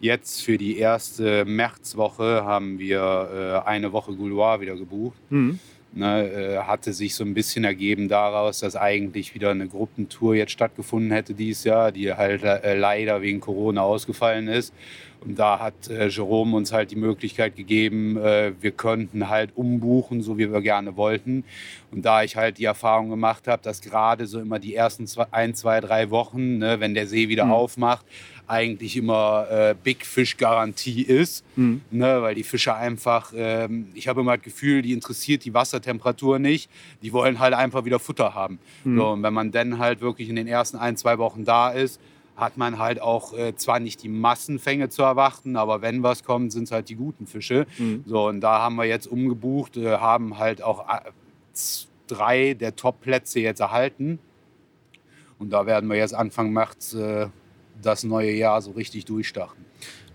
jetzt für die erste Märzwoche haben wir äh, eine Woche Gouloir wieder gebucht. Mhm. Ne, äh, hatte sich so ein bisschen ergeben daraus, dass eigentlich wieder eine Gruppentour jetzt stattgefunden hätte dieses Jahr, die halt äh, leider wegen Corona ausgefallen ist. Und da hat äh, Jerome uns halt die Möglichkeit gegeben, äh, wir könnten halt umbuchen, so wie wir gerne wollten. Und da ich halt die Erfahrung gemacht habe, dass gerade so immer die ersten zwei, ein, zwei, drei Wochen, ne, wenn der See wieder Mhm. aufmacht, eigentlich immer äh, Big Fish Garantie ist, Mhm. ne, weil die Fische einfach, ähm, ich habe immer das Gefühl, die interessiert die Wassertemperatur nicht, die wollen halt einfach wieder Futter haben. Mhm. So, und wenn man dann halt wirklich in den ersten ein, zwei Wochen da ist, hat man halt auch äh, zwar nicht die Massenfänge zu erwarten, aber wenn was kommt, sind es halt die guten Fische. Mhm. So, und da haben wir jetzt umgebucht, äh, haben halt auch äh, drei der Top-Plätze jetzt erhalten. Und da werden wir jetzt Anfang März äh, das neue Jahr so richtig durchstarten.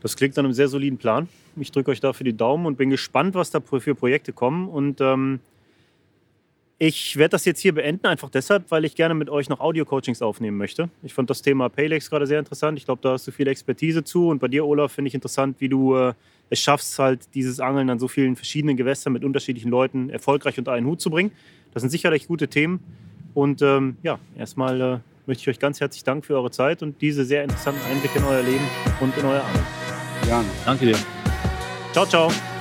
Das klingt nach einem sehr soliden Plan. Ich drücke euch dafür die Daumen und bin gespannt, was da für Projekte kommen. Und ähm, ich werde das jetzt hier beenden, einfach deshalb, weil ich gerne mit euch noch Audio-Coachings aufnehmen möchte. Ich fand das Thema Paylex gerade sehr interessant. Ich glaube, da hast du viel Expertise zu. Und bei dir, Olaf, finde ich interessant, wie du äh, es schaffst, halt dieses Angeln an so vielen verschiedenen Gewässern mit unterschiedlichen Leuten erfolgreich unter einen Hut zu bringen. Das sind sicherlich gute Themen. Und ähm, ja, erstmal äh, möchte ich euch ganz herzlich danken für eure Zeit und diese sehr interessanten Einblicke in euer Leben und in euer Angeln. Gerne. Danke dir. Ciao, ciao.